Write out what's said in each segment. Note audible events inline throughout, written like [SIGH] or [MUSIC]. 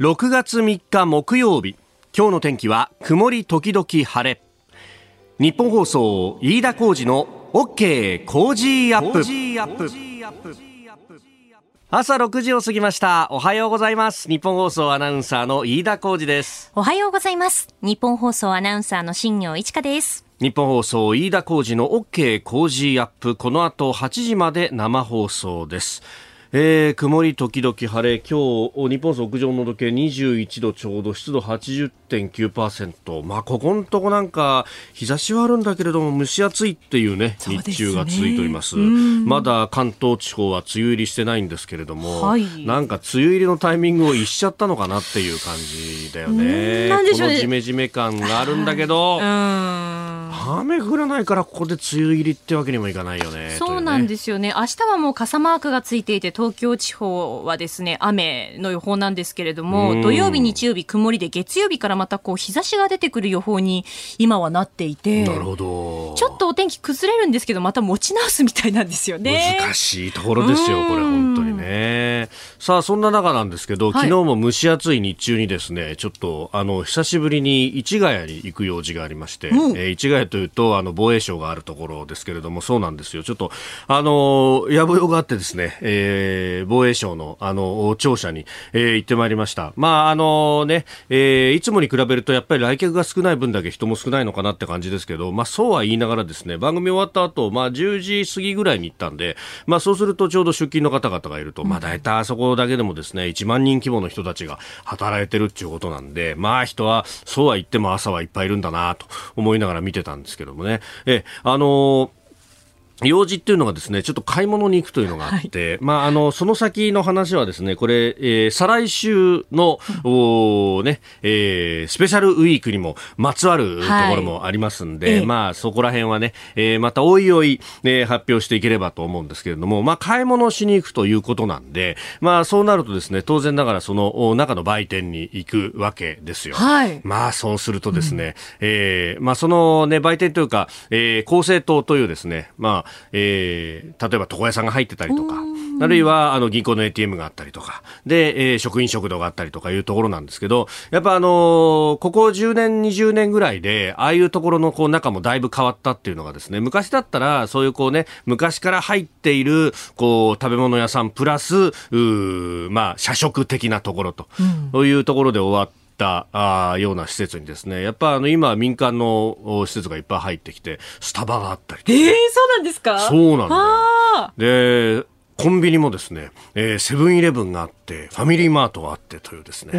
6月3日木曜日。今日の天気は曇り時々晴れ。日本放送飯田浩二の OK 工事アップ。朝6時を過ぎました。おはようございます。日本放送アナウンサーの飯田浩二です。おはようございます。日本放送アナウンサーの新業一華です。日本放送飯田浩二の OK 工事アップ。この後8時まで生放送ですえー、曇り時々晴れ。今日日本屋上の時計21度ちょうど湿度80.9%まあここのとこなんか日差しはあるんだけれども蒸し暑いっていうね、ね、日中が続いております。まだ関東地方は梅雨入りしてないんですけれども、はい、なんか梅雨入りのタイミングを逸しちゃったのかなっていう感じだよね。このジメジメ感があるんだけど、雨降らないからここで梅雨入りってわけにもいかないよねそうなんですよね、ね、明日はもう傘マークがついていて東京地方はですね雨の予報なんですけれども土曜日日曜日曇りで月曜日からまたこう日差しが出てくる予報に今はなっていてなるほど。ちょっとお天気崩れるんですけどまた持ち直すみたいなんですよね。難しいところですよこれ本当にね。さあそんな中なんですけど、昨日も蒸し暑い日中にですねちょっとあの久しぶりに市ヶ谷に行く用事がありまして、うん、えー、市ヶ谷というとあの防衛省があるところですけれどもそうなんですよ。ちょっとあのやぶよがあってですね、えー、防衛省のあの庁舎に、えー、行ってまいりました。まああのね、えー、いつもに比べるとやっぱり来客が少ない分だけ人も少ないのかなって感じですけどまあそうは言いながらですね番組終わった後まあ10時過ぎぐらいに行ったんでまあそうするとちょうど出勤の方々がいると、まあ大体あそこだけでもですね1万人規模の人たちが働いてるっていうことなんでまあ人はそうは言っても朝はいっぱいいるんだなと思いながら見てたんですけどもね。えあのー用事っていうのがですね、ちょっと買い物に行くというのがあって、はい、まあ、あの、その先の話はですね、これ、えー、再来週の、おね、えー、スペシャルウィークにもまつわるところもありますんで、はい、まあ、そこら辺はね、えー、またおいおい、ね、発表していければと思うんですけれども、まあ、買い物しに行くということなんで、まあ、そうなるとですね、当然ながらその中の売店に行くわけですよ。はい。まあ、そうするとですね、うん、えー、まあ、そのね、売店というか、えー、公正党というですね、まあ、えー、例えば床屋さんが入ってたりとか、あるいはあの銀行の ATM があったりとか、で、えー、職員食堂があったりとかいうところなんですけど、やっぱあのー、ここ10年、20年ぐらいで、ああいうところのこう中もだいぶ変わったっていうのがですね、昔だったらそういうこうね、昔から入っているこう食べ物屋さんプラス、うまあ、社食的なところと、そういうところで終わって、ったあような施設にですねやっぱあの今民間の施設がいっぱい入ってきてスタバがあったりええー、そうなんですか？そうなんだでコンビニもですね、えー、セブンイレブンがあって、ファミリーマートがあってというですね、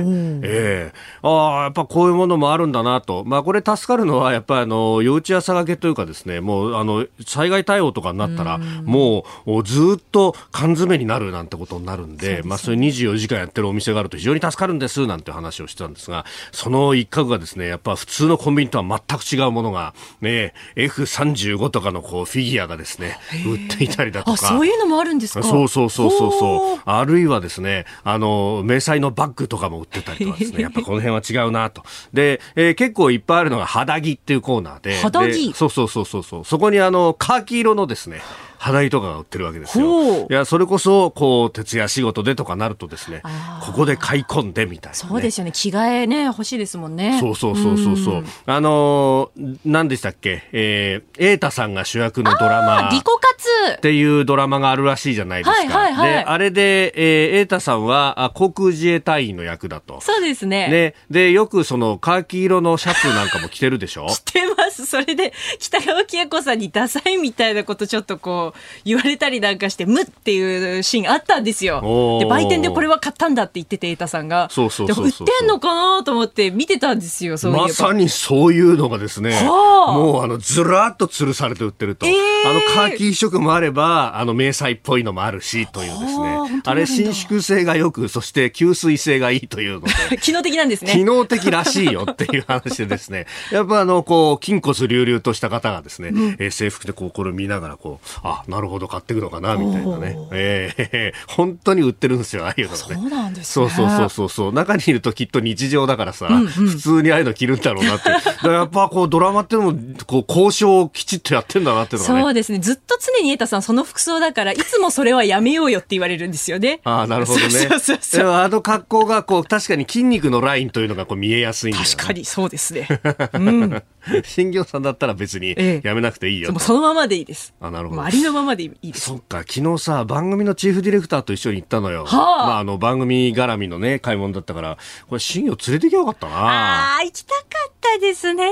えー、ああ、やっぱこういうものもあるんだなと。まあこれ助かるのは、やっぱりあの、幼稚朝がけというかですね、もうあの、災害対応とかになったら、もうずっと缶詰になるなんてことになるんで、でまあそれ24時間やってるお店があると非常に助かるんですなんて話をしてたんですが、その一角がですね、やっぱ普通のコンビニとは全く違うものが、ね、F35 とかのこうフィギュアがですね、売っていたりだとか。そういうのもあるんですか？そうそうそうそうそう。あるいはですね、あの、迷彩のバッグとかも売ってたりとかですね、[LAUGHS] やっぱこの辺は違うなと。で、えー、結構いっぱいあるのが肌着っていうコーナーで。肌着？そうそうそうそうそう。そこにあの、カーキ色のですね、肌着とかが売ってるわけですよ。いや、それこそ、こう、徹夜仕事でとかなるとですね、ここで買い込んでみたいな、ね、そうですよね。着替えね、欲しいですもんね。そうそうそうそうそう。うあのー、何でしたっけ？えー、瑛太さんが主役のドラマ。リコカツっていうドラマがあるらしいじゃないですか。はいはいはい、で、あれで、えー、瑛太さんはあ航空自衛隊員の役だと。そうですね。ね。で、よくその、カーキ色のシャツなんかも着てるでしょ？[LAUGHS] 着てます。それで、北川景子さんにダサいみたいなことちょっとこう、言われたりなんかして、無っていうシーンあったんですよ。で、売店でこれは買ったんだって言ってて、瑛太さんが。そうそう売ってんのかなと思って見てたんですよ、そうまさにそういうのがですね、もうあの、ずらっと吊るされて売ってると。えー、あの、カーキ色もあれば、あの、迷彩っぽいのもあるし、というですね。あれ、伸縮性がよく、そして吸水性がいいというので。[LAUGHS] 機能的なんですね。機能的らしいよっていう話でですね。やっぱあの、こう、筋骨隆々とした方がですね、うん、えー、制服でこう、これを見ながら、こう、あ、あなるほど買っていくのかなみたいなね、えー、[LAUGHS] 本当に売ってるんですよああいうのね。そうなんです、ね、そうそうそうそう。中にいるときっと日常だからさ、うんうん、普通にああいうの着るんだろうなって。[LAUGHS] だからやっぱこうドラマっていうのもこう交渉をきちっとやってんだなっていうのが、ね、そうですねずっと常に瑛太さんその服装だからいつもそれはやめようよって言われるんですよねああなるほどねそうそうそうあの格好がこう確かに筋肉のラインというのがこう見えやすいんだよ、ね、確かにそうですね、うん、[LAUGHS] 新業さんだったら別にやめなくていいよ、ええ、そのままでいいです。あなるほど。ありのままでいいです。そっか昨日さ番組のチーフディレクターと一緒に行ったのよ、はあ、まあ、あの番組絡みのね買い物だったから。これ新業連れてきゃよかったな。ああ行きたかったですね。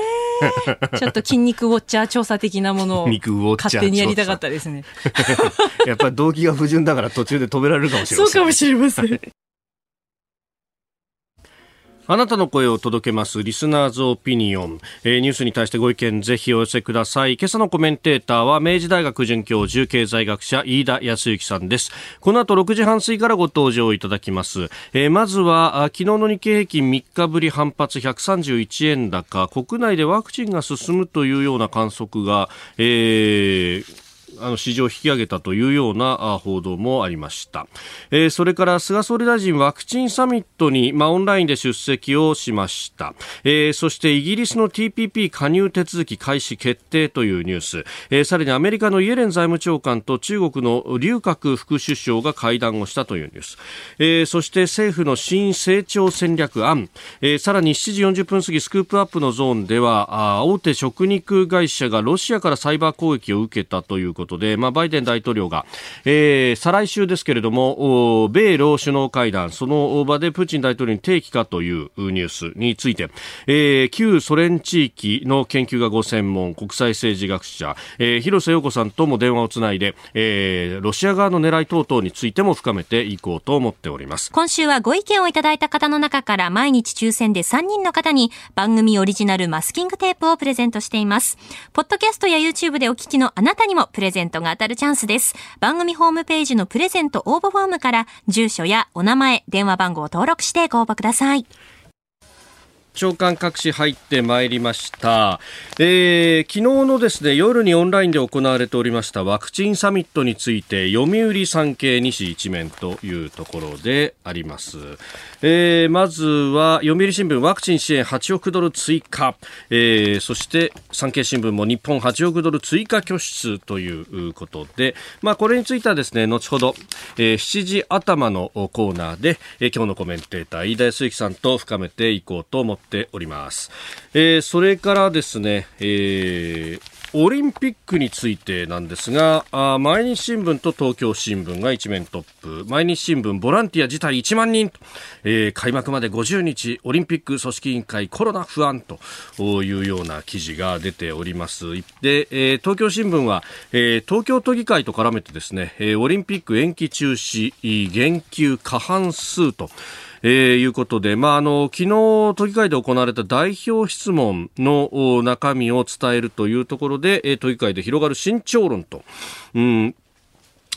[LAUGHS] ちょっと筋肉ウォッチャー調査的なものを勝手にやりたかったですね。[LAUGHS] やっぱり動機が不純だから途中で止められるかもしれません。そうかもしれませんあなたの声を届けますリスナーズオピニオン、えー、ニュースに対してご意見ぜひお寄せください。今朝のコメンテーターは明治大学准教授経済学者飯田康之さんです。この後6時半過ぎからご登場いただきます、えー、まずは昨日の日経平均3日ぶり反発131円高。国内でワクチンが進むというような観測が、えーあの市場を引き上げたというような報道もありました、えー、それから菅総理大臣ワクチンサミットに、まあ、オンラインで出席をしました、えー、そしてイギリスの TPP 加入手続き開始決定というニュース、えー、さらにアメリカのイエレン財務長官と中国の劉鶴副首相が会談をしたというニュース、えー、そして政府の新成長戦略案、えー、さらに7時40分過ぎスクープアップのゾーンではあ大手食肉会社がロシアからサイバー攻撃を受けたということで、まあ、バイデン大統領が、えー、再来週ですけれども、米ロ首脳会談、その場でプーチン大統領に提起かというニュースについて、えー、旧ソ連地域の研究がご専門、国際政治学者、えー、広瀬陽子さんとも電話をつないで、えー、ロシア側の狙い等々についても深めていこうと思っております。今週はご意見をいただいた方の中から毎日抽選で3人の方に番組オリジナルマスキングテープをプレゼントしています。ポッドキャストや YouTube でお聞きのあなたにもプレゼントが当たるチャンスです。番組ホームページのプレゼント応募フォームから住所やお名前、電話番号を登録してご応募ください。長官各紙入ってまいりました、えー、昨日のですね夜にオンラインで行われておりましたワクチンサミットについて読売産経西一面というところであります、えー、まずは読売新聞ワクチン支援8億ドル追加、えー、そして産経新聞も日本8億ドル追加拠出ということで、まあ、これについてはですね後ほど、えー、7時頭のコーナーで、えー、今日のコメンテーター飯田康之さんと深めていこうと思ってております。えー、それからですね、えーオリンピックについてなんですが、あ毎日新聞と東京新聞が一面トップ。毎日新聞、ボランティア自体1万人、えー、開幕まで50日、オリンピック組織委員会コロナ不安というような記事が出ております。で、えー、東京新聞は、えー、東京都議会と絡めてですね、え、オリンピック延期中止、言及過半数と、えー、いうことで、まあ、あの、昨日都議会で行われた代表質問の中身を伝えるというところで、えー、都議会で広がる慎重論と、うん、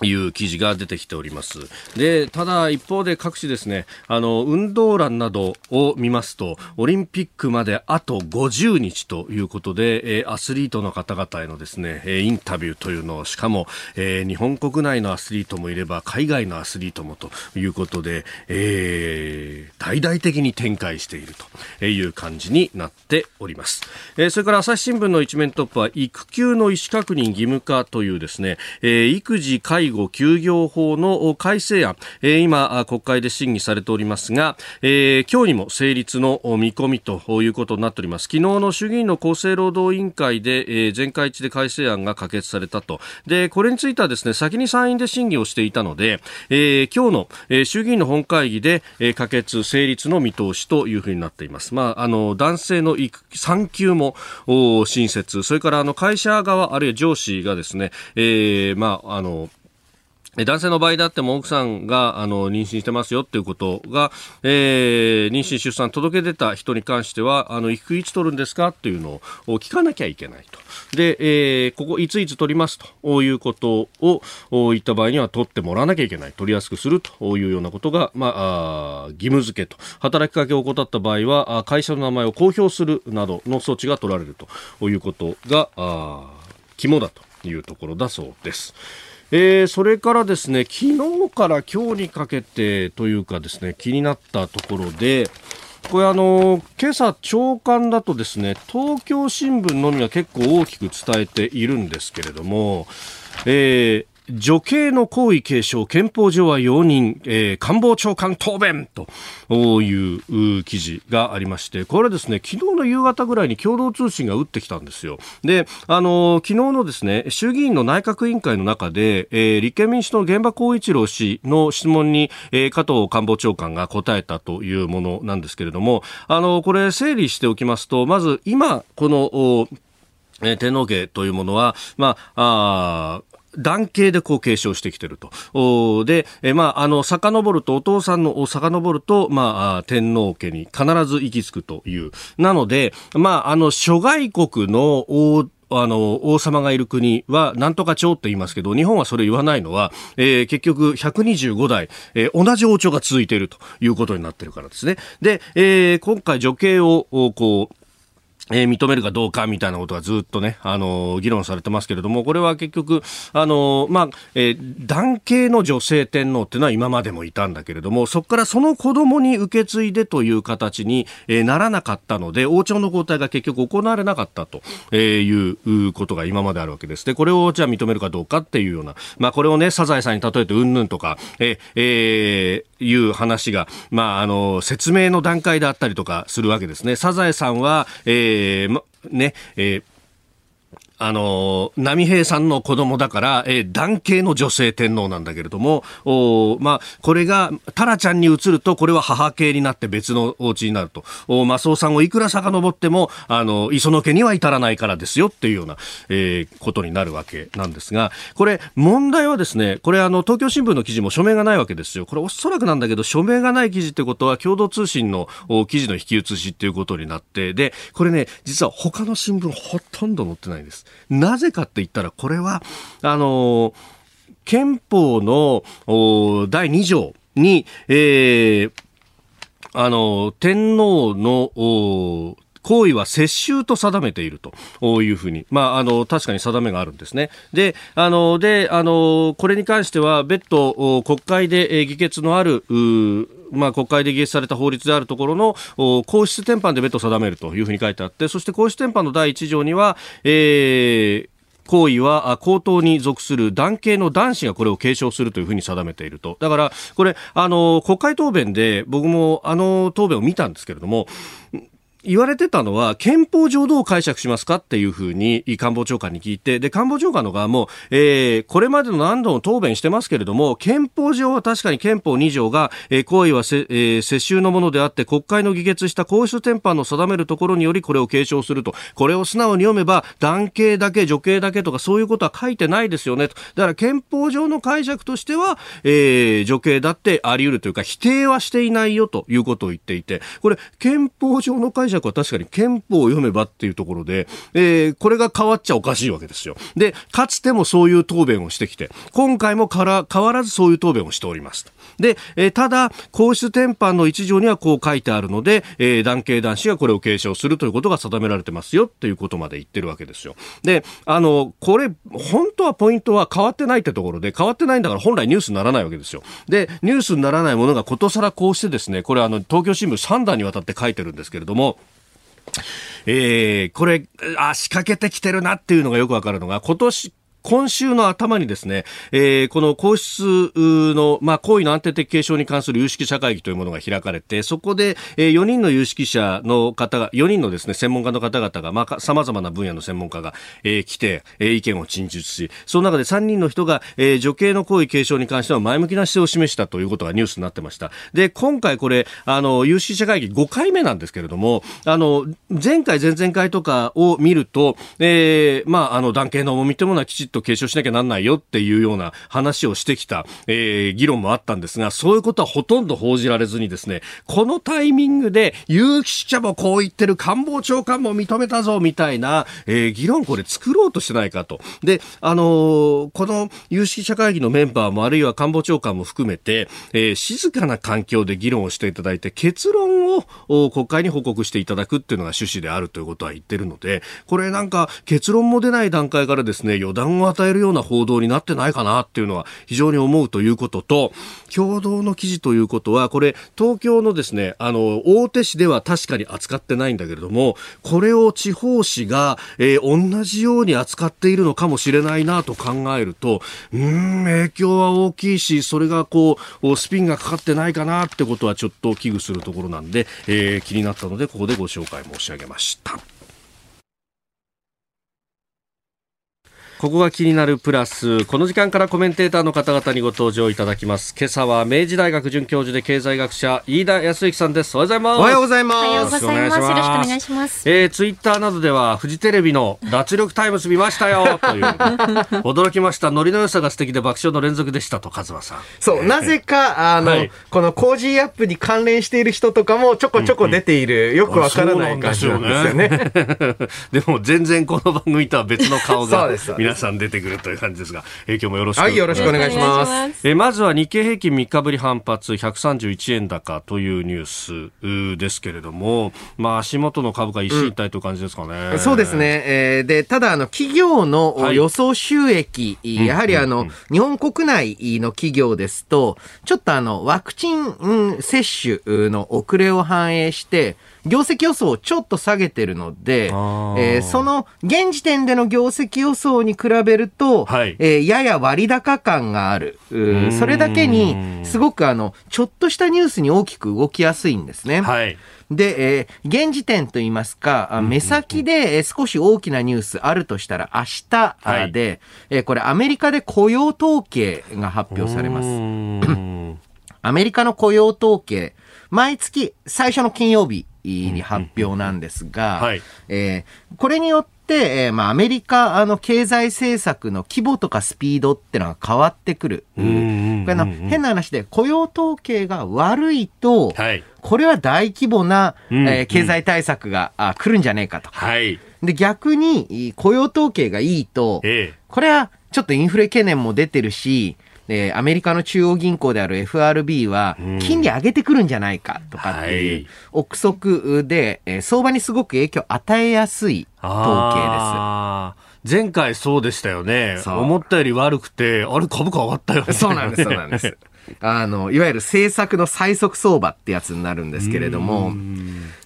いう記事が出てきております。で、ただ一方で各地ですね、あの、運動欄などを見ますと、オリンピックまであと50日ということで、えアスリートの方々へのですね、インタビューというのを、しかも、えー、日本国内のアスリートもいれば、海外のアスリートもということで、えー、大々的に展開しているという感じになっております。えー、それから朝日新聞の一面トップは、育休の意思確認義務化というですね、えー、育児、介護、休業法の改正案、えー、今、国会で審議されておりますが、えー、今日にも成立の見込みということになっております。昨日の衆議院の厚生労働委員会で、えー、全会一致で改正案が可決されたと。で、これについてはですね、先に参院で審議をしていたので、えー、今日の、えー、衆議院の本会議で、えー、可決、成立の見通しというふうになっています。まあ、あの、男性の育産休も新設、それからあの会社側、あるいは上司がですね、えー、まあ、あの、男性の場合であっても奥さんがあの妊娠してますよっていうことが、えー、妊娠出産届け出た人に関してはあの育休いつ取るんですかっていうのを聞かなきゃいけないと。で、えー、ここいついつ取りますということを言った場合には取ってもらわなきゃいけない。取りやすくするというようなことが、まあ、あ義務付けと。働きかけを怠った場合は会社の名前を公表するなどの措置が取られるということがあ肝だというところだそうです。えー、それからですね、昨日から今日にかけてというかですね、気になったところで、これあの今朝朝刊だとですね東京新聞のみは結構大きく伝えているんですけれども、えー、女系の皇位継承憲法上は容認、えー、官房長官答弁という記事がありましてこれですね昨日の夕方ぐらいに共同通信が打ってきたんですよ。であの昨日のですね衆議院の内閣委員会の中で、えー、立憲民主党の現場光一郎氏の質問に、えー、加藤官房長官が答えたというものなんですけれどもあのこれ整理しておきますとまず今このえ天皇家というものは、まあ、あ男系でこう継承してきてると。で、えまあ、あの、遡ると、お父さんのを遡ると、まあ、天皇家に必ず行き着くという。なので、まあ、あの、諸外国の王、あの、王様がいる国は、なんとか朝って言いますけど、日本はそれ言わないのは、えー、結局、125代、えー、同じ王朝が続いているということになってるからですね。で、えー、今回、女系を、こう、えー、認めるかどうかみたいなことがずっとね、あのー、議論されてますけれども、これは結局、あのー、まあ、えー、男系の女性天皇っていうのは今までもいたんだけれども、そこからその子供に受け継いでという形に、えー、ならなかったので、王朝の交代が結局行われなかったとえいうことが今まであるわけです。で、これをじゃあ認めるかどうかっていうような、まあ、これをね、サザエさんに例えてうんぬんとか、え、え、いう話が、まあ、あの、説明の段階であったりとかするわけですね。サザエさんは、えー、ね、えーあの、波平さんの子供だから、えー、男系の女性天皇なんだけれども、おまあ、これが、タラちゃんに移ると、これは母系になって別のお家になると。おマスオさんをいくら遡っても、あの、磯野家には至らないからですよっていうような、えー、ことになるわけなんですが、これ、問題はですね、これあの、東京新聞の記事も署名がないわけですよ。これおそらくなんだけど、署名がない記事ってことは、共同通信の記事の引き写しっていうことになって、で、これね、実は他の新聞ほとんど載ってないんです。なぜかって言ったら、これは、あの、憲法の第2条に、えー、あの、天皇の行為は接収と定めているというふうに、まあ、あの、確かに定めがあるんですね。で、あの、で、あの、これに関しては、別途、国会で議決のある、まあ、国会で議決された法律であるところの皇室典範で別途定めるというふうに書いてあってそして皇室典範の第1条には、えー、行為は皇統に属する男系の男子がこれを継承するというふうに定めていると。だから、これ、あの、国会答弁で僕もあの答弁を見たんですけれども、言われてたのは、憲法上どう解釈しますかっていうふうに官房長官に聞いて、で、官房長官の側も、えー、これまでの何度も答弁してますけれども、憲法上は確かに憲法2条が、えー、行為はせ、えー、世襲のものであって、国会の議決した皇室典範の定めるところによりこれを継承すると。これを素直に読めば、男系だけ、女系だけとかそういうことは書いてないですよねと。だから憲法上の解釈としては、えー、女系だってあり得るというか、否定はしていないよということを言っていて、これ、憲法上の解釈釈は確かに憲法を読めばっていうところで、えー、これが変わっちゃおかしいわけですよ。で、かつてもそういう答弁をしてきて、今回もから変わらずそういう答弁をしておりますと。で、え、ただ、皇室典範の一条にはこう書いてあるので、えー、男系男子がこれを継承するということが定められてますよっていうことまで言ってるわけですよ。で、あの、これ、本当はポイントは変わってないってところで、変わってないんだから本来ニュースにならないわけですよ。で、ニュースにならないものがことさらこうしてですね、これあの、東京新聞3段にわたって書いてるんですけれども、えー、これ、あ、仕掛けてきてるなっていうのがよくわかるのが、今年、今週の頭にですね、えー、この皇室の、まあ、行為の安定的継承に関する有識者会議というものが開かれて、そこで、えー、4人の有識者の方が、4人のですね、専門家の方々が、まあ、様々な分野の専門家が、えー、来て、えー、意見を陳述し、その中で3人の人が、えー、女系の行為継承に関しては前向きな姿勢を示したということがニュースになってました。で、今回これ、あの、有識者会議5回目なんですけれども、あの、前回、前々回とかを見ると、えー、まあ、あの、男系の重みというものはきちっとと継承しなきゃなんないよっていうような話をしてきた、えー、議論もあったんですが、そういうことはほとんど報じられずにですね、このタイミングで有識者もこう言ってる官房長官も認めたぞみたいな、えー、議論これ作ろうとしてないかと。で、あのー、この有識者会議のメンバーもあるいは官房長官も含めて、えー、静かな環境で議論をしていただいて結論を国会に報告していただくっていうのが趣旨であるということは言ってるので、これなんか結論も出ない段階からですね、予断をを与えるような報道になってないかなっていうのは非常に思うということと、共同の記事ということは、これ、東京のですね、あの、大手紙では確かに扱ってないんだけれども、これを地方紙が、えー、同じように扱っているのかもしれないなと考えると、うん、影響は大きいし、それがこう、スピンがかかってないかなってことはちょっと危惧するところなんで、えー、気になったので、ここでご紹介申し上げました。ここが気になるプラス。この時間からコメンテーターの方々にご登場いただきます。今朝は明治大学准教授で経済学者飯田泰之さんです。おはようございます。おはようございます。よろしくお願いします。えー、ツイッターなどではフジテレビの脱力タイムズ見ましたよ。という。驚きました。ノリの良さが素敵で爆笑の連続でしたと和馬さん。そう、えー、なぜかあの、はい、このコージーアップに関連している人とかもちょこちょこ出ている、うんうん、よくわからない感じなんですよね。[LAUGHS] でも全然この番組とは別の顔が皆さん出てくるという感じですが、え今日もよろしくはい、よろしくお願いします。えまずは日経平均3日ぶり反発131円高というニュースですけれども、まあ足元の株価一進一退という感じですかね。うん、そうですね。えー、で、ただあの企業の予想収益、はい、やはりあの、うんうんうん、日本国内の企業ですと、ちょっとあのワクチン、うん、接種の遅れを反映して、業績予想をちょっと下げてるので、えー、その現時点での業績予想に比べると、はい、えー、やや割高感がある。それだけに、すごくあの、ちょっとしたニュースに大きく動きやすいんですね。はい。で、えー、現時点といいますか、目先で少し大きなニュースあるとしたら明日で、はい、えー、これアメリカで雇用統計が発表されます。[CLEARS THROAT] アメリカの雇用統計、毎月最初の金曜日に発表なんですが、はい、えー、これによって、えーまあ、アメリカの経済政策の規模とかスピードってのが変わってくる。これの変な話で雇用統計が悪いと、はい、これは大規模な、えー、経済対策が、あ来るんじゃねえかと。はい、で逆に雇用統計がいいと、ええ、これはちょっとインフレ懸念も出てるし、えー、アメリカの中央銀行である FRB は、金利上げてくるんじゃないかとかっていう憶測で、えー、相場にすごく影響を与えやすい統計です。前回そうでしたよね。思ったより悪くて、あれ株価上がったよね。[LAUGHS] そうなんです、そうなんです。[LAUGHS] あの、いわゆる政策の最速相場ってやつになるんですけれども、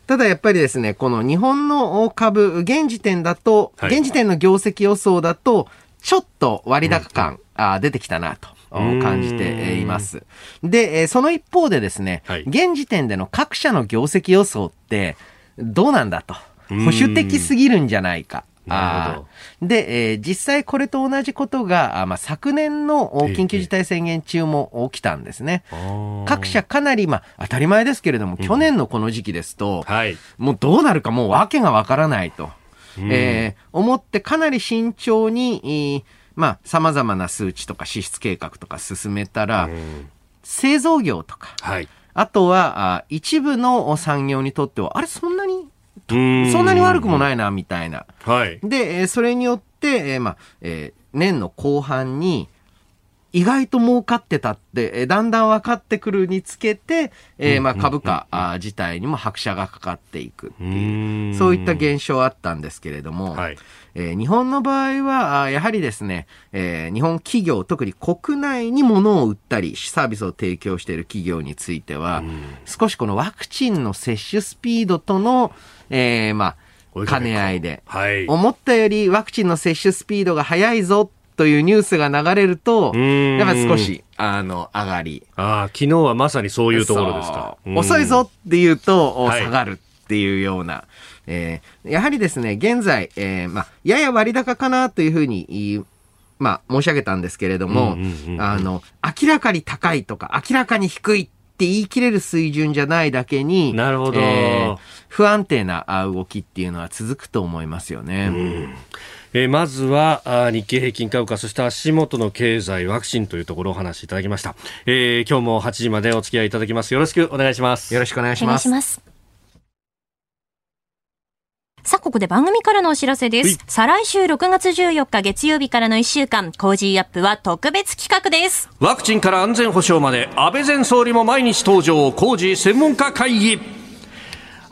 ただやっぱりですね、この日本の株、現時点だと、はい、現時点の業績予想だと、ちょっと割高感、うん、あ出てきたなと。感じています。で、その一方でですね、はい、現時点での各社の業績予想ってどうなんだと。保守的すぎるんじゃないか。あで、えー、実際これと同じことが、あまあ、昨年の緊急事態宣言中も起きたんですね。各社かなり、まあ、当たり前ですけれども、うん、去年のこの時期ですと、はい、もうどうなるかもう訳がわからないと、うん、えー、思ってかなり慎重に、まあ、様々な数値とか支出計画とか進めたら、製造業とか、はい、あとはあ一部の産業にとっては、あれそんなに、そんなに悪くもないな、みたいな。はい、で、それによって、えー、まあ、えー、年の後半に、意外と儲かってたって、えだんだん分かってくるにつけて、えー、まあ株価、自体にも拍車がかかっていくっていう、そういった現象あったんですけれども、はい、えー、日本の場合は、やはりですね、えー、日本企業、特に国内に物を売ったり、サービスを提供している企業については、少しこのワクチンの接種スピードとの、えー、まあ、兼ね合いで、はい、思ったよりワクチンの接種スピードが速いぞというニュースが流れると、やっぱ少し、あの、上がり。ああ、昨日はまさにそういうところですか。遅いぞっていうと、下がるっていうような。えー、やはりですね、現在、えー、まあ、やや割高かなというふうにまあ、申し上げたんですけれども、あの、明らかに高いとか、明らかに低いって言い切れる水準じゃないだけに、なるほど、えー、不安定な動きっていうのは続くと思いますよね。うんえー、まずは日経平均株価そして足元の経済ワクチンというところをお話しいただきました、えー、今日も8時までお付き合いいただきますよろしくお願いしますよろしくお願いしますさあ、ここで番組からのお知らせです。再来週6月14日月曜日からの1週間、コージーアップは特別企画です。ワクチンから安全保障まで、安倍前総理も毎日登場、コージー専門家会議。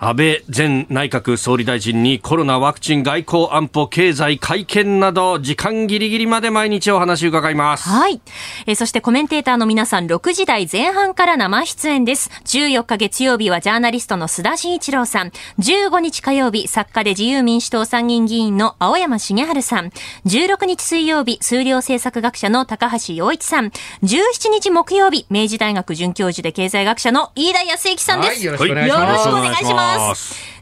安倍前内閣総理大臣にコロナワクチン外交安保経済会見など時間ギリギリまで毎日お話伺います。はい。えそしてコメンテーターの皆さん6時台前半から生出演です。14日月曜日はジャーナリストの須田慎一郎さん。15日火曜日作家で自由民主党参議院議員の青山茂春さん。16日水曜日数量政策学者の高橋洋一さん。17日木曜日明治大学准教授で経済学者の飯田康之さんです、はい、よろしくお願いします、よろしくお願いします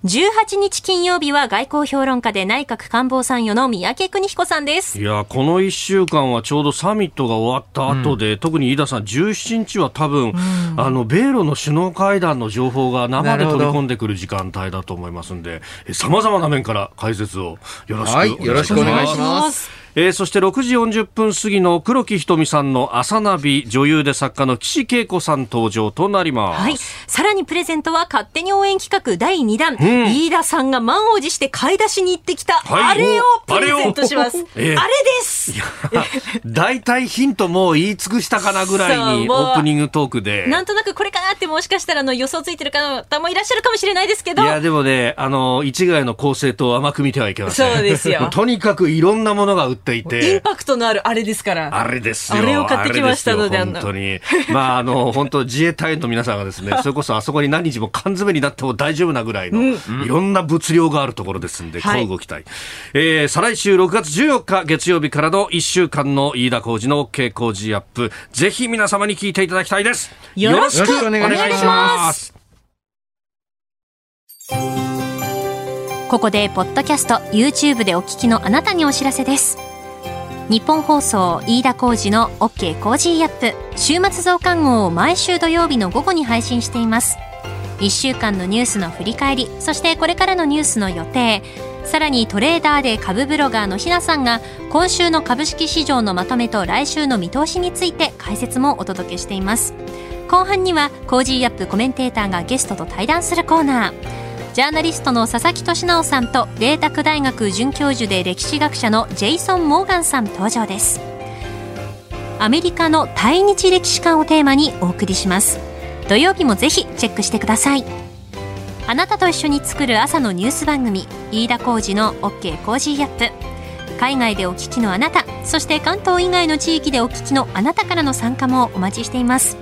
18日金曜日は外交評論家で内閣官房参与の三宅邦彦さんです。いやこの1週間はちょうどサミットが終わった後で、うん、特に飯田さん17日は多分、うん、あの米ロの首脳会談の情報が生で飛び込んでくる時間帯だと思いますんでさまざまな面から解説をよろしくお願いします。えー、そして6時40分過ぎの黒木瞳さんの朝ナビ女優で作家の岸恵子さん登場となります、はい、さらにプレゼントは勝手に応援企画第2弾、うん、飯田さんが満を持して買い出しに行ってきた、はい、あれをプレゼントします、[LAUGHS] えー、あれです。大体ヒントもう言い尽くしたかなぐらいにオープニングトークで。なんとなくこれかなってもしかしたらの予想ついてる方もいらっしゃるかもしれないですけど。いやでもねあの一概の構成と甘く見てはいけません。そうですよ。[LAUGHS] とにかくいろんなものが売っていて。インパクトのあるあれですから。あれですよ。あれを買ってきましたので本当に。まああの本当自衛隊員の皆さんがですね [LAUGHS] それこそあそこに何日も缶詰になっても大丈夫なぐらいの、うん、いろんな物量があるところですんで、こうご期待、はい、えー、再来週6月14日月曜日からの1週間の飯田浩二の OK 工事アップ。ぜひ皆様に聞いていただきたいです。よろしくお願いします。ここでポッドキャスト YouTube でお聞きのあなたにお知らせですニッポン放送飯田浩司の OK コージーアップ。週末増刊号を毎週土曜日の午後に配信しています。1週間のニュースの振り返りそしてこれからのニュースの予定。さらにトレーダーで株ブロガーのひなさんが今週の株式市場のまとめと来週の見通しについて解説もお届けしています。後半にはコージーアップコメンテーターがゲストと対談するコーナー。ジャーナリストの佐々木俊尚さんと麗澤大学准教授で歴史学者のジェイソン・モーガンさん登場です。アメリカの対日歴史観をテーマにお送りします。土曜日もぜひチェックしてください。あなたと一緒に作る朝のニュース番組飯田浩二の OK コージーアップ。海外でお聞きのあなたそして関東以外の地域でお聞きのあなたからの参加もお待ちしています。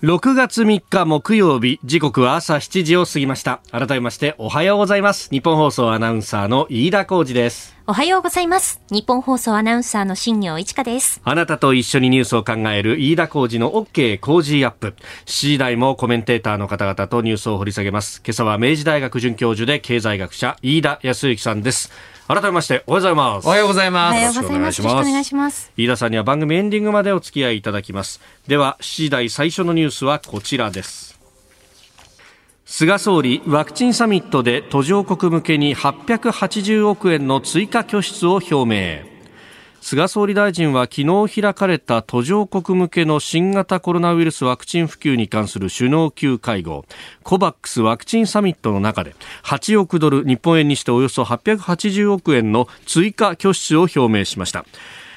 6月3日木曜日時刻は朝7時を過ぎました。改めましておはようございます。ニッポン放送アナウンサーの飯田浩司です。おはようございます。日本放送アナウンサーの新業一華です。あなたと一緒にニュースを考える飯田浩二の OK 工事アップ。7時台もコメンテーターの方々とニュースを掘り下げます。今朝は明治大学准教授で経済学者飯田康之さんです改めましておはようございます。おはようございます。おはようございます。よろしくお願いします。飯田さんには番組エンディングまでお付き合いいただきます。では7時台最初のニュースはこちらです。菅総理ワクチンサミットで途上国向けに880億円の追加拠出を表明菅総理大臣は昨日開かれた途上国向けの新型コロナウイルスワクチン普及に関する首脳級会合コバックスワクチンサミットの中で8億ドル日本円にしておよそ880億円の追加拠出を表明しました。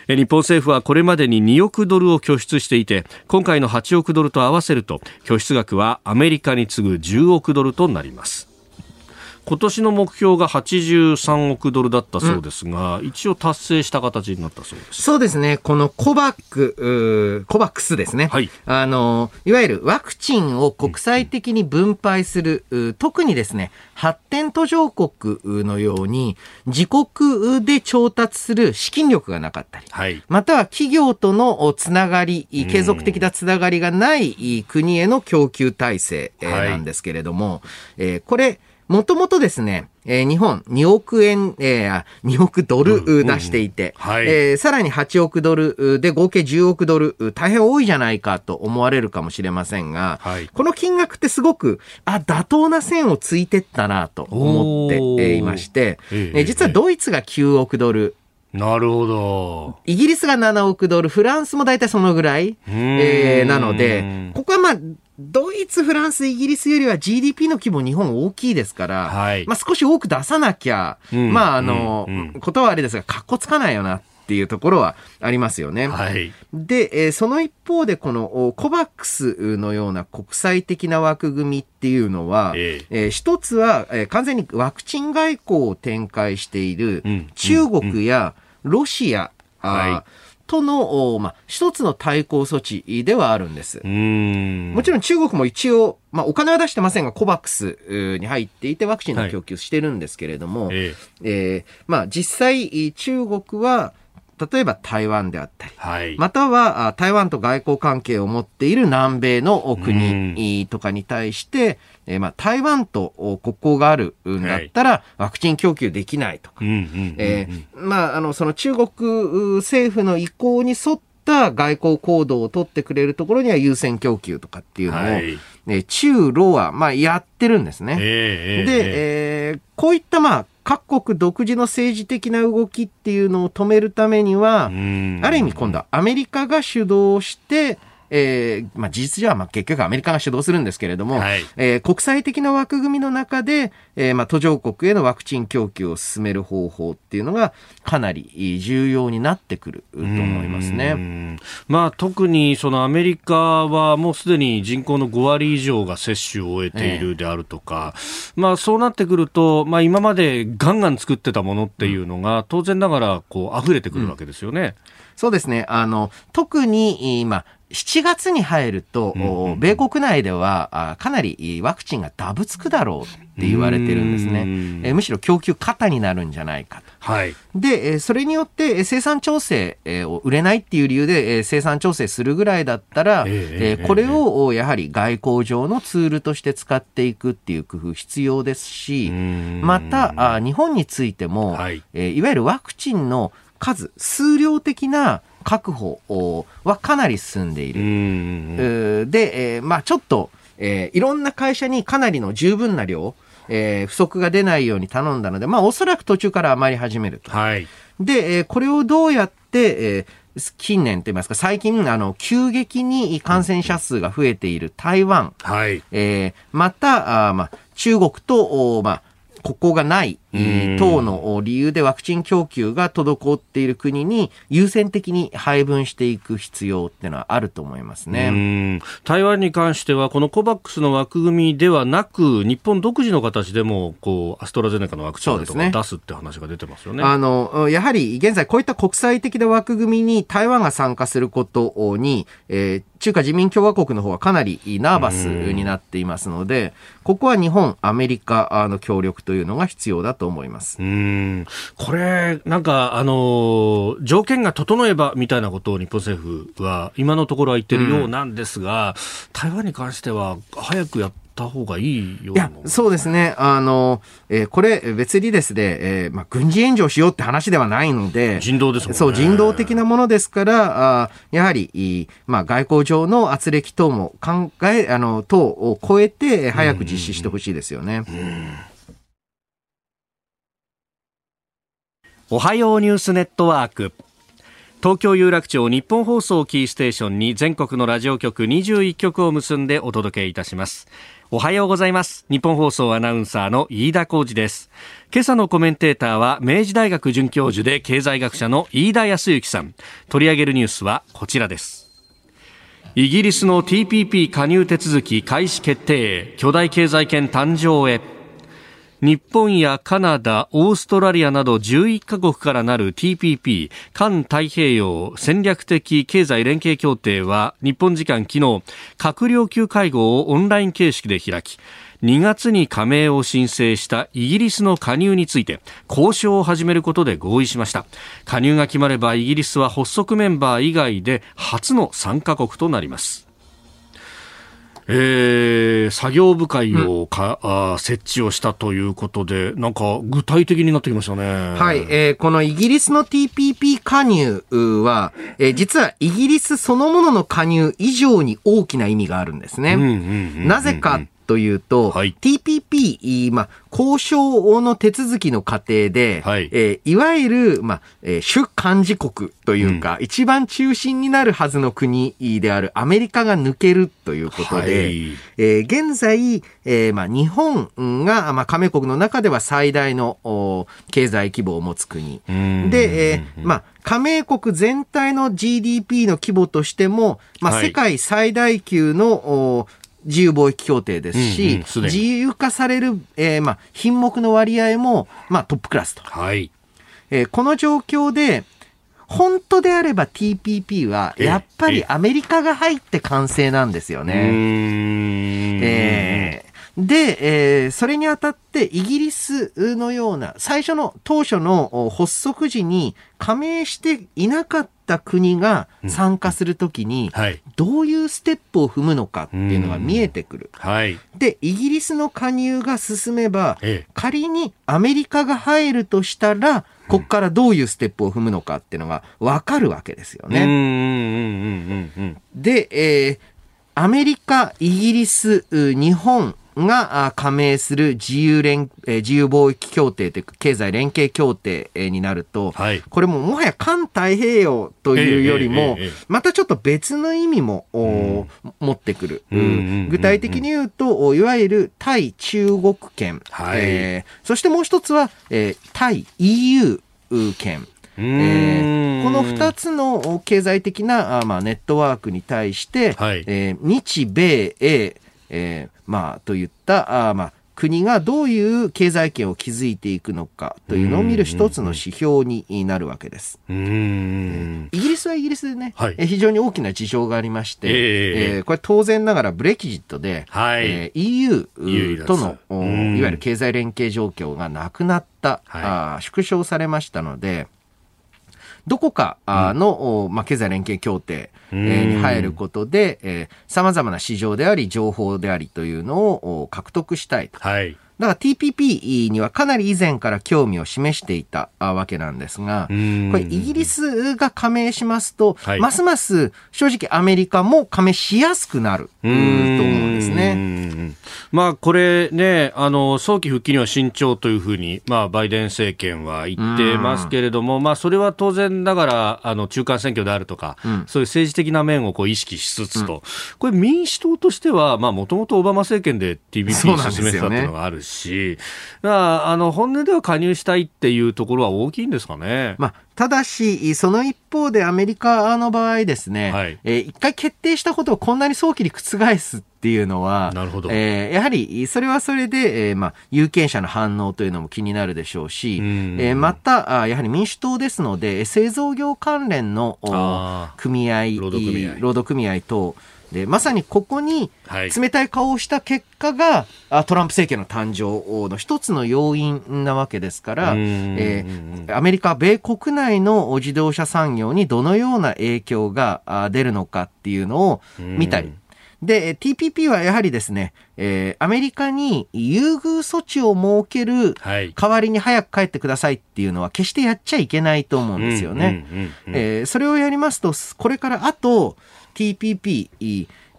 日本政府はこれまでに2億ドルを拠出していて今回の8億ドルと合わせると拠出額はアメリカに次ぐ10億ドルとなります。今年の目標が83億ドルだったそうですが、うん、一応達成した形になったそうです。そうですね。このコバック、コバックスですね。はい。あの、いわゆるワクチンを国際的に分配する、うん、特にですね、発展途上国のように、自国で調達する資金力がなかったり、はい、または企業とのつながり、継続的なつながりがない国への供給体制なんですけれども、はい、えー、これ、もともとですね、えー、日本2億円、えー、2億ドル出していて、うんうんはい、えー、さらに8億ドルで合計10億ドル、大変多いじゃないかと思われるかもしれませんが、はい、この金額ってすごく、あ、妥当な線をついてったなと思っていまして、えー、実はドイツが9億ドル、なるほど。イギリスが7億ドル、フランスも大体そのぐらい、えー、なので、ここはまあ、ドイツ、フランス、イギリスよりは GDP の規模日本大きいですから、はい、まあ少し多く出さなきゃ、うん、まああの、うんうん、ことはあれですが、かっこつかないよな。っっていうところはありますよね。はい、で、えー、その一方でこのコバックスのような国際的な枠組みっていうのは、えー、えー、一つは、えー、完全にワクチン外交を展開している中国やロシア、うんうん、はい。との、まあ、一つの対抗措置ではあるんです。もちろん中国も一応、まあ、お金は出してませんが、コバックスに入っていてワクチンの供給してるんですけれども、はい、え。えー、まあ、実際、中国は、例えば台湾であったり、はい、または台湾と外交関係を持っている南米の国とかに対して、えー、まあ台湾と国交があるんだったら、ワクチン供給できないとか、まあ、あの、その中国政府の意向に沿った外交行動を取ってくれるところには優先供給とかっていうのを、はい、ね、中ロは、まあ、やってるんですね。えー、で、えー、こういった、まあ、各国独自の政治的な動きっていうのを止めるためには、ある意味今度はアメリカが主導して、えー、まあ、事実上はまあ結局アメリカが主導するんですけれども、はい、えー、国際的な枠組みの中で、えー、まあ途上国へのワクチン供給を進める方法っていうのがかなり重要になってくると思いますね。まあ特にそのアメリカはもうすでに人口の5割以上が接種を終えているであるとか、えまあそうなってくると、まあ今までガンガン作ってたものっていうのが当然ながらこう溢れてくるわけですよね。うん、そうですね。あの、特に、まあ、7月に入ると、うんうん、米国内ではかなりワクチンがダブつくだろうって言われてるんですね。えむしろ供給過多になるんじゃないかと。はい、で、それによって生産調整を売れないっていう理由で生産調整するぐらいだったら、えー、これをやはり外交上のツールとして使っていくっていう工夫必要ですし、また日本についても、はい、いわゆるワクチンの数、数量的な確保はかなり進んでいる。で、えー、まあちょっと、えー、いろんな会社にかなりの十分な量、えー、不足が出ないように頼んだので、まあおそらく途中から余り始めると。はい、で、えー、これをどうやって、えー近年といいますか、最近、あの、急激に感染者数が増えている台湾、はい、えー、また、あまあ、中国と、まあ、ここがない等の理由でワクチン供給が滞っている国に優先的に配分していく必要っていうのはあると思いますね。台湾に関してはこのコバックスの枠組みではなく日本独自の形でもこうアストラゼネカのワクチンとか出すって話が出てますよね。あのやはり現在こういった国際的な枠組みに台湾が参加することに、えー、中華人民共和国の方はかなりナーバスになっていますので、ここは日本、アメリカの協力というのが必要だと思います。うんこれ、なんか、あの、条件が整えばみたいなことを日本政府は今のところは言ってるようなんですが、台湾に関しては早くやった方がいいよいや、そうですね。あの、えー、これ別にですね、えー、まあ、軍事援助しようって話ではないので、人道ですね。そう、人道的なものですから、あやはり、まあ、外交上の圧力等も考え、あの、等を超えて、早く実施してほしいですよね。おはようニュースネットワーク。東京有楽町日本放送キーステーションに全国のラジオ局21局を結んでお届けいたします。おはようございます。日本放送アナウンサーの飯田浩二です。今朝のコメンテーターは明治大学准教授で経済学者の飯田康之さん。取り上げるニュースはこちらです。イギリスの TPP 加入手続き開始決定。巨大経済圏誕生へ。日本やカナダ、オーストラリアなど11カ国からなる TPP 環太平洋戦略的経済連携協定は日本時間昨日閣僚級会合をオンライン形式で開き2月に加盟を申請したイギリスの加入について交渉を始めることで合意しました。加入が決まればイギリスは発足メンバー以外で初の参加国となります。えー、作業部会をか、うん、あ設置をしたということで、なんか具体的になってきましたね。はい、えー、このイギリスの TPP 加入は、えー、実はイギリスそのものの加入以上に大きな意味があるんですね。なぜかというと、はい、TPP まあ、交渉の手続きの過程で、はい。えー、いわゆる、まあえー、主幹事国というか、うん、一番中心になるはずの国であるアメリカが抜けるということで、はい、えー、現在、えーまあ、日本が、まあ、加盟国の中では最大の経済規模を持つ国。で、えーまあ、加盟国全体の GDP の規模としても、まあ、世界最大級の、自由貿易協定ですし、うんうん、自由化される、えーまあ、品目の割合も、まあ、トップクラスと。はい。えー、この状況で、本当であれば TPP は、やっぱりアメリカが入って完成なんですよね。えー。で、えー、それにあたってイギリスのような最初の当初の発足時に加盟していなかった国が参加するときに、どういうステップを踏むのかっていうのが見えてくる。はい、で、イギリスの加入が進めば、仮にアメリカが入るとしたら、ここからどういうステップを踏むのかっていうのが分かるわけですよね。で、えー、アメリカ、イギリス、日本、が加盟する自由連、自由貿易協定という経済連携協定になると、はい、これももはや環太平洋というよりも、またちょっと別の意味も、持ってくる。具体的に言うと、いわゆる対中国圏、はい、えー、そしてもう一つは、えー、対 EU 圏。えー、この2つの経済的な、まあ、ネットワークに対して、はい、えー、日米英、えー、まあ、といった、あまあ、国がどういう経済圏を築いていくのかというのを見る一つの指標になるわけです。イギリスはイギリスでね、はい、非常に大きな事情がありまして、えー、えー、これ当然ながらブレキジットで、はい、えー、EU とのいわゆる経済連携状況がなくなった、はい、あ縮小されましたので、どこかの、まあ、経済連携協定に入ることで、さまざまな市場であり、情報でありというのを獲得したいと。はいだから TPP にはかなり以前から興味を示していたわけなんですが、これイギリスが加盟しますと、はい、ますます正直アメリカも加盟しやすくなると思うんですね。まあこれね、あの、早期復帰には慎重というふうに、まあバイデン政権は言ってますけれども、まあそれは当然ながら、あの、中間選挙であるとか、うん、そういう政治的な面をこう意識しつつと、うん、これ民主党としては、まあもともとオバマ政権で TPP 進めてたっていうのがあるし、し、あの本音では加入したいっていうところは大きいんですかね？まあただし、その一方でアメリカの場合ですね、はい、えー、一回決定したことをこんなに早期に覆すっていうのは、なるほど。えー、やはりそれはそれで、えーまあ、有権者の反応というのも気になるでしょうし、うえー、またあ、やはり民主党ですので、製造業関連の組合、労働組合。等、で、まさにここに冷たい顔をした結果が、はい、トランプ政権の誕生の一つの要因なわけですから、えー、アメリカ、米国内の自動車産業にどのような影響が出るのかっていうのを見たり、で、TPP はやはりですね、えー、アメリカに優遇措置を設ける代わりに早く帰ってくださいっていうのは決してやっちゃいけないと思うんですよね。それをやりますと、これからあと、TPP、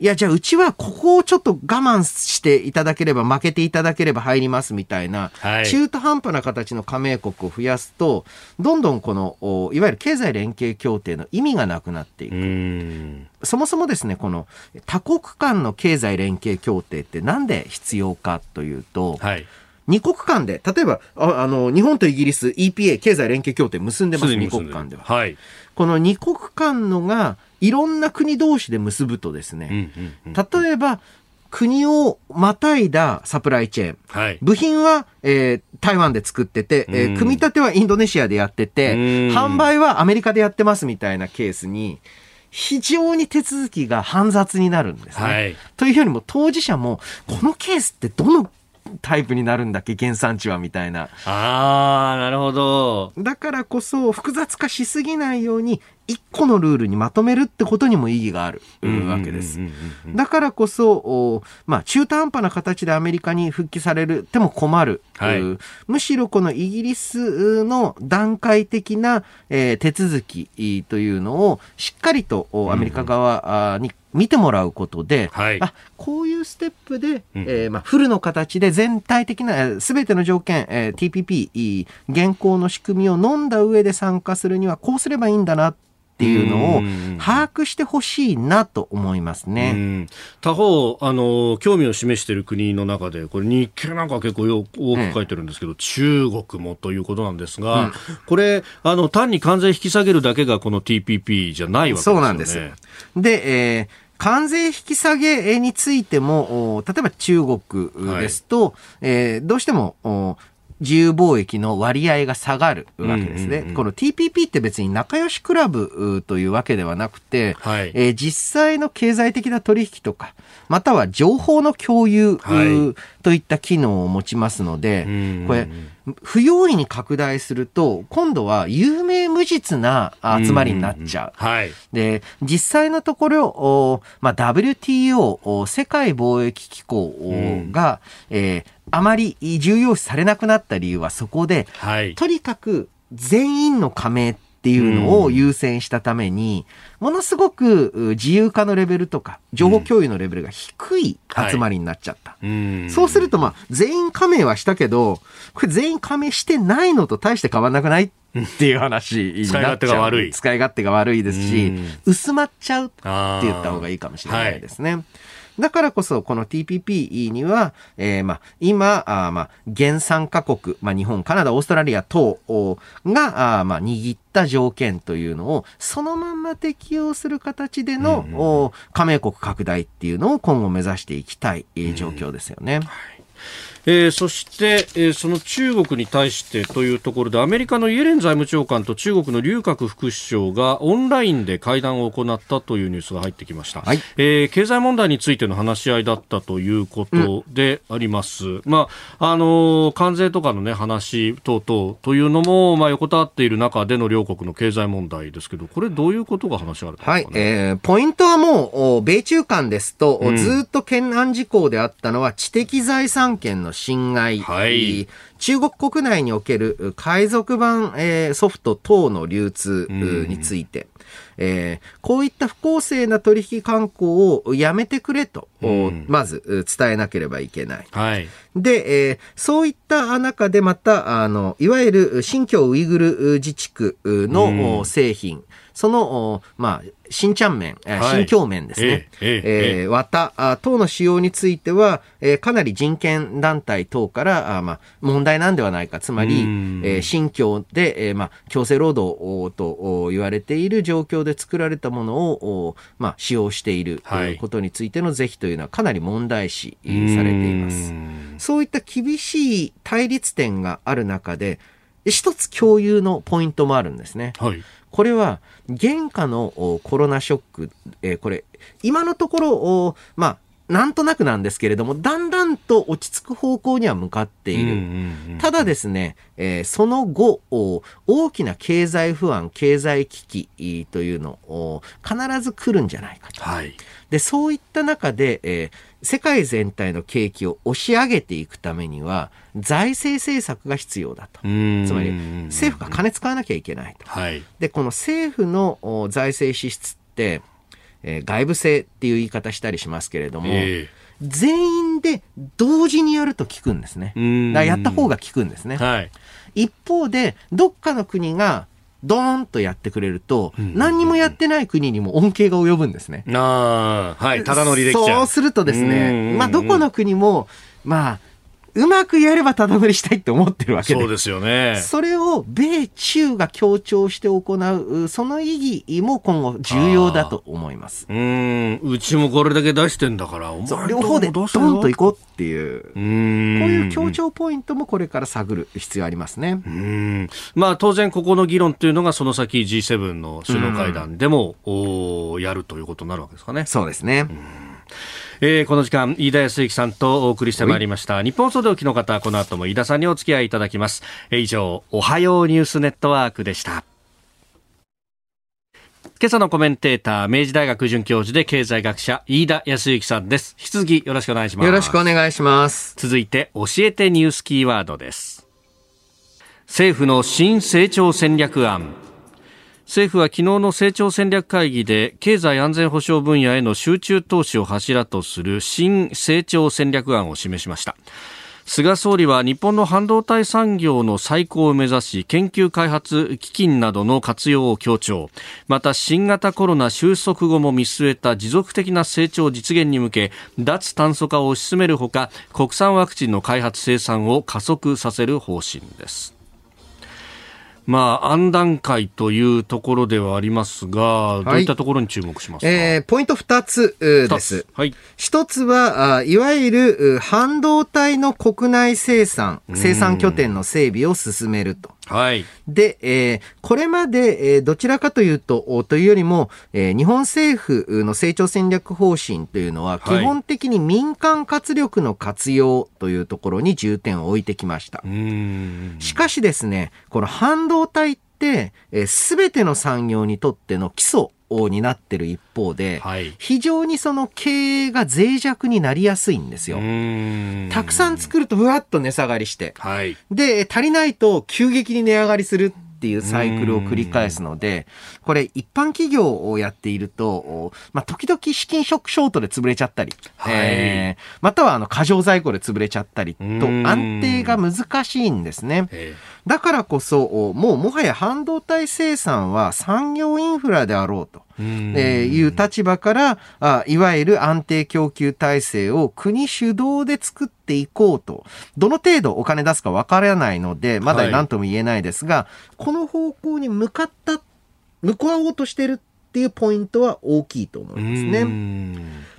いや、じゃあうちはここをちょっと我慢していただければ、負けていただければ入りますみたいな、中途半端な形の加盟国を増やすと、どんどんこの、いわゆる経済連携協定の意味がなくなっていく。そもそもですね、この多国間の経済連携協定ってなんで必要かというと、はい二国間で、例えば、ああの、日本とイギリス EPA 経済連携協定結んでます、二国間では。はい。この二国間のが、いろんな国同士で結ぶとですね、例えば、国をまたいだサプライチェーン。はい、部品は、えー、台湾で作ってて、えー、組み立てはインドネシアでやってて、販売はアメリカでやってますみたいなケースに、非常に手続きが煩雑になるんですね。はい、というよりも当事者も、このケースってどのタイプになるんだっけ原産地はみたいな。ああ、なるほど。だからこそ複雑化しすぎないように一個のルールにまとめるってことにも意義があるわけです。だからこそ、まあ中途半端な形でアメリカに復帰されるても困る。はい、むしろこのイギリスの段階的な、えー、手続きというのをしっかりとアメリカ側に見てもらうことで、はいあこういうステップで、うんえーまあ、フルの形で全体的なすべての条件、えー TPP 現行の仕組みを飲んだ上で参加するにはこうすればいいんだなっていうのをうん把握してほしいなと思いますうね。ん他方、あの、興味を示している国の中で、これ日経なんか結構よ多く書いてるんですけど、中国もということなんですが、これ、あの、単に関税引き下げるだけがこの TPP じゃないわけですよね。そうなんです。で、えー関税引き下げについても、お例えば中国ですと、えーどうしても、お自由貿易の割合が下がるわけですね。うんうんうんこの TPP って別に仲良しクラブうというわけではなくて、はいえー実際の経済的な取引とか、または情報の共有、はいうといった機能を持ちますので、うんこれ、不用意に拡大すると、今度は有名無実な集まりになっちゃう。はい。で、実際のところ、おまあ、WTO、お世界貿易機構おが、えーあまり重要視されなくなった理由はそこで、はい。とにかく全員の加盟っていうのを優先したために、ものすごくう自由化のレベルとか、情報共有のレベルが低い集まりになっちゃった。うんそうすると、まあ、全員加盟はしたけど、これ全員加盟してないのと大して変わんなくない？っていう話になっちゃう。使い勝手が悪い使い勝手が悪いですしうん、薄まっちゃうって言った方がいいかもしれないですね。だからこそ、この TPP には、えーまあ、今、あーまあ、原産加国、まあ、日本、カナダ、オーストラリア等おが、あーまあ、握った条件というのを、そのまんま適用する形での、うんうんお加盟国拡大っていうのを今後目指していきたい、えー状況ですよね。えーそして、えーその中国に対してというところでアメリカのイエレン財務長官と中国の劉鶴副首相がオンラインで会談を行ったというニュースが入ってきました、はい。えー経済問題についての話し合いだったということであります、まああのー関税とかの、ね、話等々というのも、まあ、横たわっている中での両国の経済問題ですけどこれどういうことが話し合われたんはい。ですか、ねえー、ポイントはもう、お米中間ですと、うん。ずーっと懸案事項であったのは、知的財産権の侵害、はい。中国国内におけるう海賊版、えーソフト等の流通ううん。について、えーこういった不公正な取引慣行をやめてくれと、おうん。まずう伝えなければいけない。はいで、えーそういった中でまた、あの、いわゆる新疆ウイグル自治区の、うん。お製品、その、おまあ、新ちゃん麺、新疆麺ですね。えええええー綿あ等の使用については、えーかなり人権団体等から、あまあ、問題なんではないか。つまり、うん。えー新疆で、えーまあ、強制労働おとお言われている状況で作られたものを、おまあ、使用している、はい。ことについての是非というのはかなり問題視されています。うんそういった厳しい対立点がある中で、一つ共有のポイントもあるんですね。はいこれは、現下のおコロナショック、えーこれ、今のところ、おまあ、なんとなくなんですけれども、だんだんと落ち着く方向には向かっている。うんうんうんただですね、えーその後、お大きな経済不安、経済危機というのを必ず来るんじゃないかと。はいで、そういった中で、えー世界全体の景気を押し上げていくためには、財政政策が必要だと。つつまり、政府が金使わなきゃいけないと。はいで、この政府のお財政支出って、えー外部性っていう言い方したりしますけれども、え全員で同時にやると効くんですね。だからやった方が効くんですね。はい一方で、どっかの国がドーンとやってくれると、うん何にもやってない国にも恩恵が及ぶんですね。ああはいただ乗りできちゃうそうするとですね、ん。まあ、どこの国も、まあ、うまくやればただ乗りしたいって思ってるわけで。そうですよね。それを米中が協調して行う、その意義も今後重要だと思います。うん。うちもこれだけ出してんだからお前両方でドンと行こうっていう、こうういういう協調ポイントもこれから探る必要ありますね。うん。まあ当然ここの議論というのがその先 G7 の首脳会談でも、おやるということになるわけですかね。そうですね。えーこの時間、飯田康之さんとお送りしてまいりました。日本総動機の方、この後も飯田さんにお付き合いいただきます。えー以上、おはようニュースネットワークでした。今朝のコメンテーター、明治大学准教授で経済学者、飯田康之さんです。引き続きよろしくお願いします。よろしくお願いします。続いて教えてニュースキーワードです政府の新成長戦略案政府は昨日の成長戦略会議で経済安全保障分野への集中投資を柱とする新成長戦略案を示しました。菅総理は日本の半導体産業の再興を目指し研究開発基金などの活用を強調。また新型コロナ収束後も見据えた持続的な成長実現に向け脱炭素化を推し進めるほか国産ワクチンの開発生産を加速させる方針です。まあ、暗段階というところではありますが、どういったところに注目しますか、えー、ポイント2つです。はい、1つはあ、いわゆる半導体の国内生産、生産拠点の整備を進めると。はい。で、えー、これまで、えー、どちらかというと、というよりも、えー、日本政府の成長戦略方針というのは、基本的に民間活力の活用というところに重点を置いてきました。しかしですね、この半導体って、す、え、べ、ての産業にとっての基礎になってる一方で、はい、非常にその経営が脆弱になりやすいんですよ。たくさん作るとふわっと値下がりして、はい、で、足りないと急激に値上がりするっていうサイクルを繰り返すので、これ一般企業をやっていると、まあ、時々資金ショックショートで潰れちゃったり、はい、えー、またはあの過剰在庫で潰れちゃったりと安定が難しいんですね。だからこそ、もうもはや半導体生産は産業インフラであろうと。えいう立場からあ、いわゆる安定供給体制を国主導で作っていこうと。どの程度お金出すかわからないので、まだ何とも言えないですが、はい、この方向に向かった、向かおうとしてるっていうポイントは大きいと思いますね。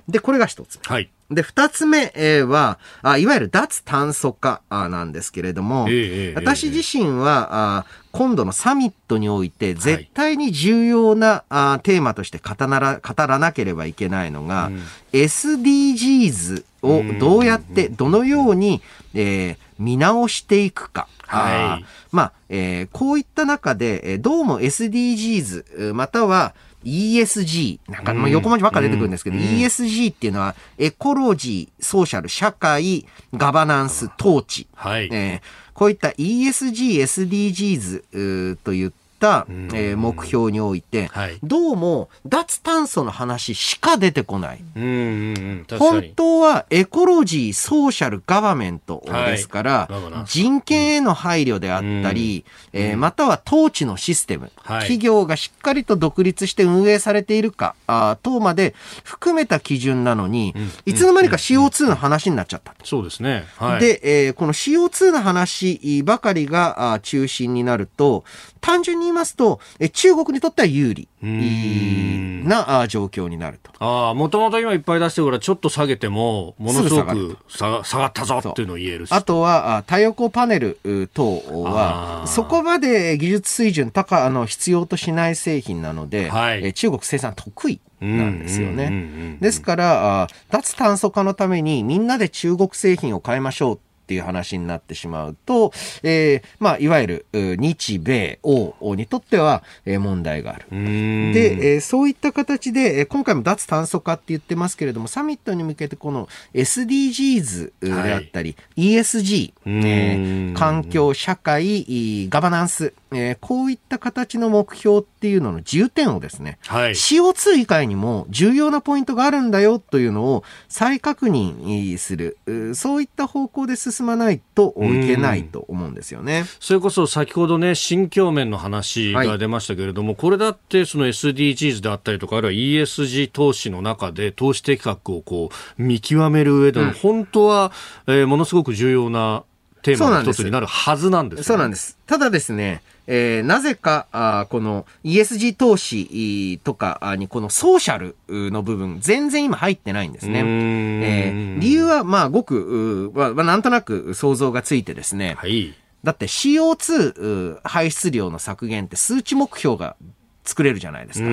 で、これが一つ。はい。で、二つ目は、あいわゆる脱炭素化なんですけれども、えー、私自身は、あ今度のサミットにおいて絶対に重要な、はい、テーマとして語ら語らなければいけないのが、うん、SDGs をどうやって、どのように、えー、見直していくか。はい、まあ、えー、こういった中で、どうも SDGs、または、ESG、なんかもう横文字ばっか出てくるんですけど、うん、ESG っていうのは、エコロジー、ソーシャル、社会、ガバナンス、統治。はい。えー、こういった ESG、SDGs といった、えー、目標において、はい、どうも脱炭素の話しか出てこない。本当はエコロジー、ソーシャル、ガバメントですから、はい、人権への配慮であったり、うん、えー、または統治のシステム、はい、企業がしっかりと独立して運営されているか、あ等まで含めた基準なのに、うん、いつの間にか CO2 の話になっちゃった。そうですね。はい、で、えー、この CO2 の話ばかりが中心になると、単純に言いますと、え中国にとっては有利な状況になると。ああ、もともと今いっぱい出してるから、ちょっと下げても、ものすごく下がったぞっていうのを言えるあとは、太陽光パネル等は、そこまで技術水準高、あの、必要としない製品なので、はい、中国生産得意。なんですよね。ですから、脱炭素化のためにみんなで中国製品を買いましょうっていう話になってしまうと、えー、まあ、いわゆる日米欧にとっては、えー、問題がある。で、えー、そういった形で、今回も脱炭素化って言ってますけれども、サミットに向けてこの SDGs であったり、はい、ESG、えー、環境、社会、ガバナンス、えー、こういった形の目標っていうのの重点をですね、はい、CO2 以外にも重要なポイントがあるんだよというのを再確認する、そういった方向で進まないといけないと思うんですよね。それこそ先ほどね、新疆面の話が出ましたけれども、はい、これだってその SDGs であったりとか、あるいは ESG 投資の中で投資的確をこう見極める上での、うん、本当は、えー、ものすごく重要なテーマの一つになるはずなんです、ね、そうなんです。ただですね、えー、なぜか、あこの ESG 投資とかにこのソーシャルの部分、全然今入ってないんですね。えー、理由は、まあ、ごく、まあ、なんとなく想像がついてですね。はい。だって CO2 排出量の削減って数値目標が作れるじゃないですか。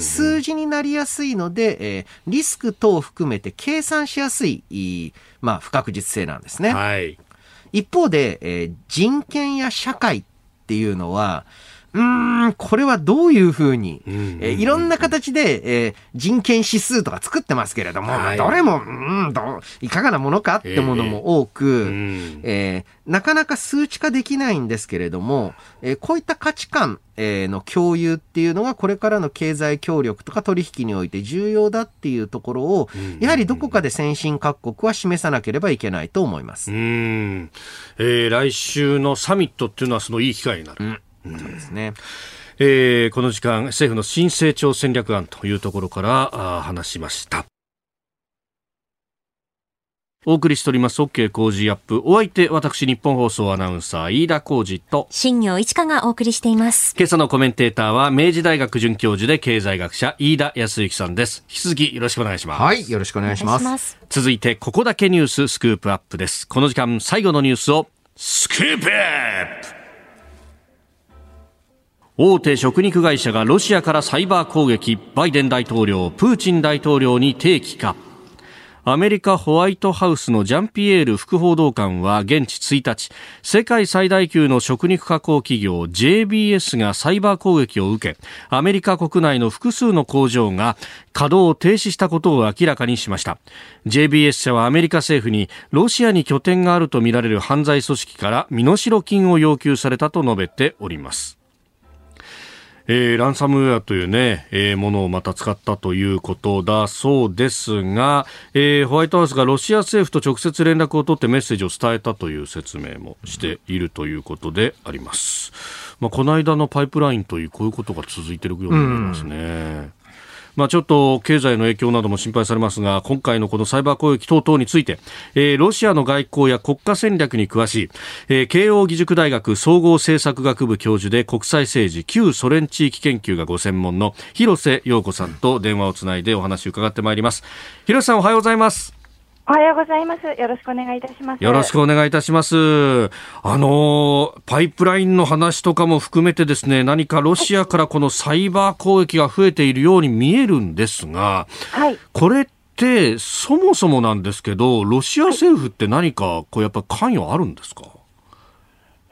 数字になりやすいので、えー、リスク等を含めて計算しやすい、まあ、不確実性なんですね。はい。一方で、えー、人権や社会っていうのは、うーん、これはどういうふうに、えいろんな形で、えー、人権指数とか作ってますけれども、はい、どれも、うんど、いかがなものかってものも多く、えー、えー、なかなか数値化できないんですけれども、えー、こういった価値観、えー、の共有っていうのがこれからの経済協力とか取引において重要だっていうところを、やはりどこかで先進各国は示さなければいけないと思います。うん、えー、来週のサミットっていうのはそのいい機会になる。うんそうですね。えー、この時間、政府の新成長戦略案というところからあ話しました。お送りしております OK 工事アップ。お相手、私、日本放送アナウンサー、飯田浩二と、新業一華がお送りしています。今朝のコメンテーターは、明治大学准教授で経済学者、飯田康之さんです。引き続きよろしくお願いします。はい、よろしくお願いします。ます続いて、ここだけニューススクープアップです。この時間、最後のニュースを、スクープアップ大手食肉会社がロシアからサイバー攻撃バイデン大統領プーチン大統領に提起か。アメリカホワイトハウスのジャンピエール副報道官は現地1日世界最大級の食肉加工企業 JBS がサイバー攻撃を受けアメリカ国内の複数の工場が稼働を停止したことを明らかにしました。JBS 社はアメリカ政府にロシアに拠点があるとみられる犯罪組織から身代金を要求されたと述べております。えー、ランサムウェアというね、えー、ものをまた使ったということだそうですが、えー、ホワイトハウスがロシア政府と直接連絡を取ってメッセージを伝えたという説明もしているということであります。まあ、この間のパイプラインというこういうことが続いているようになりますね。まあ、ちょっと経済の影響なども心配されますが、今回のこのサイバー攻撃等々について、えー、ロシアの外交や国家戦略に詳しい、えー、慶應義塾大学総合政策学部教授で国際政治、旧ソ連地域研究がご専門の広瀬陽子さんと電話をつないでお話を伺ってまいります。広瀬さんおはようございます。おはようございます。よろしくお願いいたします。よろしくお願いいたします。あの、パイプラインの話とかも含めてですね、何かロシアからこのサイバー攻撃が増えているように見えるんですが、はい。これってそもそもなんですけど、ロシア政府って何か、こうやっぱ関与あるんですか、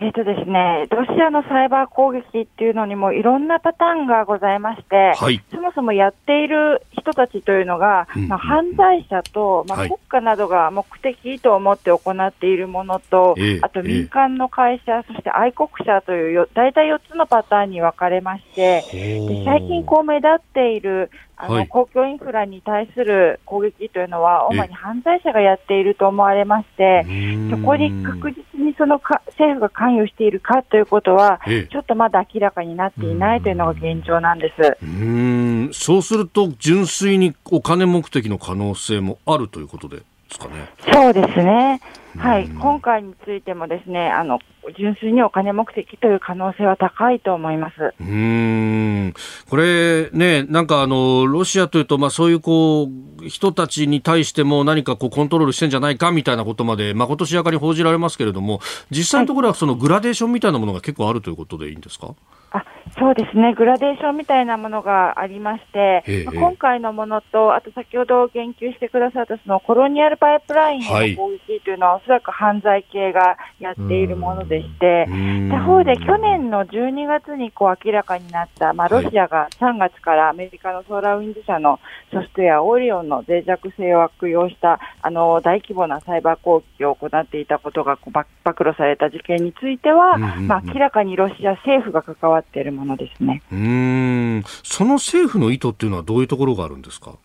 えっ、とですね、ロシアのサイバー攻撃っていうのにもいろんなパターンがございまして、はい、そもそもやっている人たちというのが、うん、まあ、犯罪者と、まあ、国家などが目的と思って行っているものと、はい、あと民間の会社、えー、そして愛国者という大体4つのパターンに分かれまして、で最近こう目立っているあの、はい、公共インフラに対する攻撃というのは、主に犯罪者がやっていると思われまして、そこに確実にそのか政府が関与しているかということは、ちょっとまだ明らかになっていないというのが現状なんです。うんそうすると、純粋にお金目的の可能性もあるということですかね。そうですね。はい、今回についてもですね、あの、純粋にお金目的という可能性は高いと思います。うん。これね、なんかあの、ロシアというと、まあそういうこう、人たちに対しても何かこうコントロールしてんじゃないかみたいなことまで、まことしやかに報じられますけれども、実際のところはそのグラデーションみたいなものが結構あるということでいいんですか？あそうですね、グラデーションみたいなものがありまして、まあ、今回のものと、あと先ほど言及してくださったそのコロニアルパイプラインの攻撃というのは、はい、おそらく犯罪系がやっているものでして、他方で去年の12月にこう明らかになった、まあ、ロシアが3月からアメリカのソーラーウィンズ社のソフトウェアオリオンの脆弱性を悪用したあの大規模なサイバー攻撃を行っていたことが暴露された事件については、まあ、明らかにロシア政府が関わっているものですね。うんその政府の意図っていうのはどういうところがあるんですか？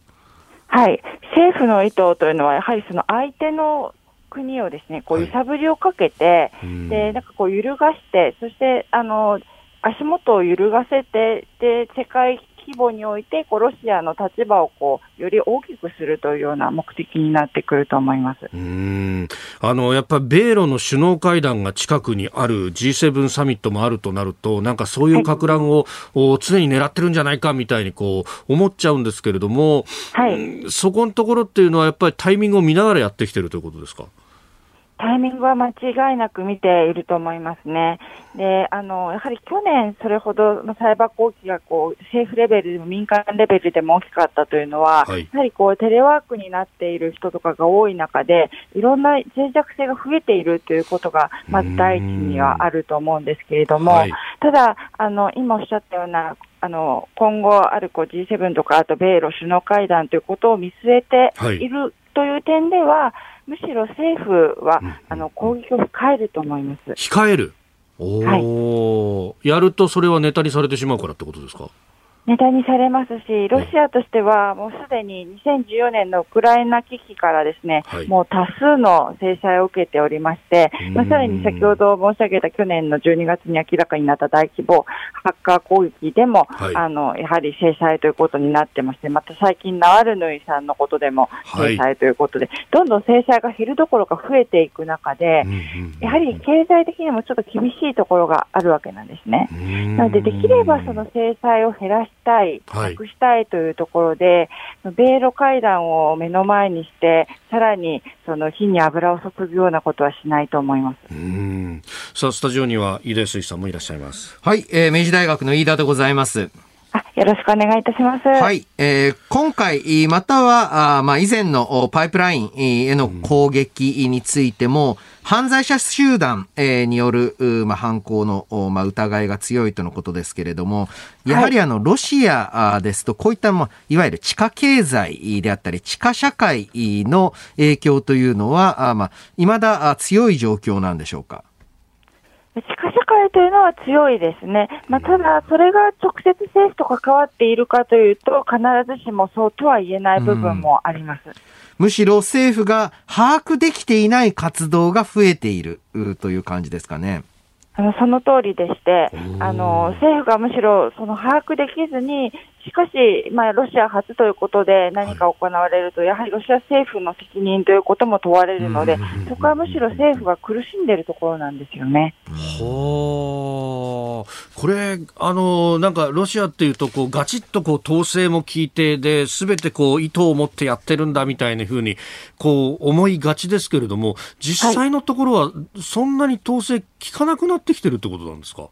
はい。政府の意図というのは、やはりその相手の国をですね、こう揺さぶりをかけて、はい、で、なんかこう揺るがして、そして、あの、足元を揺るがせて、で、世界規模においてこうロシアの立場をこうより大きくするというような目的になってくると思いますうんあのやっぱり米ロの首脳会談が近くにある G7 サミットもあるとなるとなんかそういうか乱を、はい、常に狙ってるんじゃないかみたいにこう思っちゃうんですけれども、はい、そこのところっていうのはやっぱりタイミングを見ながらやってきてるということですか？タイミングは間違いなく見ていると思いますね。で、あの、やはり去年それほどのサイバー攻撃がこう、政府レベルでも民間レベルでも大きかったというのは、はい、やはりこう、テレワークになっている人とかが多い中で、いろんな脆弱性が増えているということが、まず第一にはあると思うんですけれども、はい、ただ、あの、今おっしゃったような、あの、今後あるこう G7 とか、あと米ロ首脳会談ということを見据えているという点では、むしろ政府は、あの、攻撃を控えると思います。控える？おはい、やるとそれはネタにされてしまうからってことですか？ネタにされますし、ロシアとしてはもうすでに2014年のウクライナ危機からですね、はい、もう多数の制裁を受けておりまして、まあ、さらに先ほど申し上げた去年の12月に明らかになった大規模ハッカー攻撃でも、はい、あのやはり制裁ということになってまして、また最近、ナワルヌイさんのことでも制裁ということで、はい、どんどん制裁が減るどころか増えていく中で、やはり経済的にもちょっと厳しいところがあるわけなんですね。なので、できればその制裁を減らしたい、なくしたいというところで、はい、米ロ会談を目の前にして、さらにその火に油を注ぐようなことはしないと思います。うんさあ、スタジオには飯田水さんもいらっしゃいます。はい、えー、明治大学の飯田でございます。あよろしくお願いいたします。はい。えー、今回、または、あまあ、以前のパイプラインへの攻撃についても、うん犯罪者集団、えー、による、まあ、犯行の、まあ、疑いが強いとのことですけれども、やはりあの、ロシアですと、こういった、まあ、いわゆる地下経済であったり、地下社会の影響というのは、あまあ、未だ強い状況なんでしょうか？地下社会というのは強いですね。まあ、ただ、それが直接政府と関わっているかというと、必ずしもそうとは言えない部分もあります。うんむしろ政府が把握できていない活動が増えているという感じですかね。あのその通りでして、あの政府がむしろその把握できずに、しかし、まあ、ロシア初ということで何か行われると、やはりロシア政府の責任ということも問われるので、そこはむしろ政府が苦しんでいるところなんですよね。はこれ、あの、なんかロシアっていうと、こう、ガチッとこう、統制も効いて、で、すべてこう、意図を持ってやってるんだみたいなふうに、こう、思いがちですけれども、実際のところは、そんなに統制効かなくなってきてるってことなんですか？はい、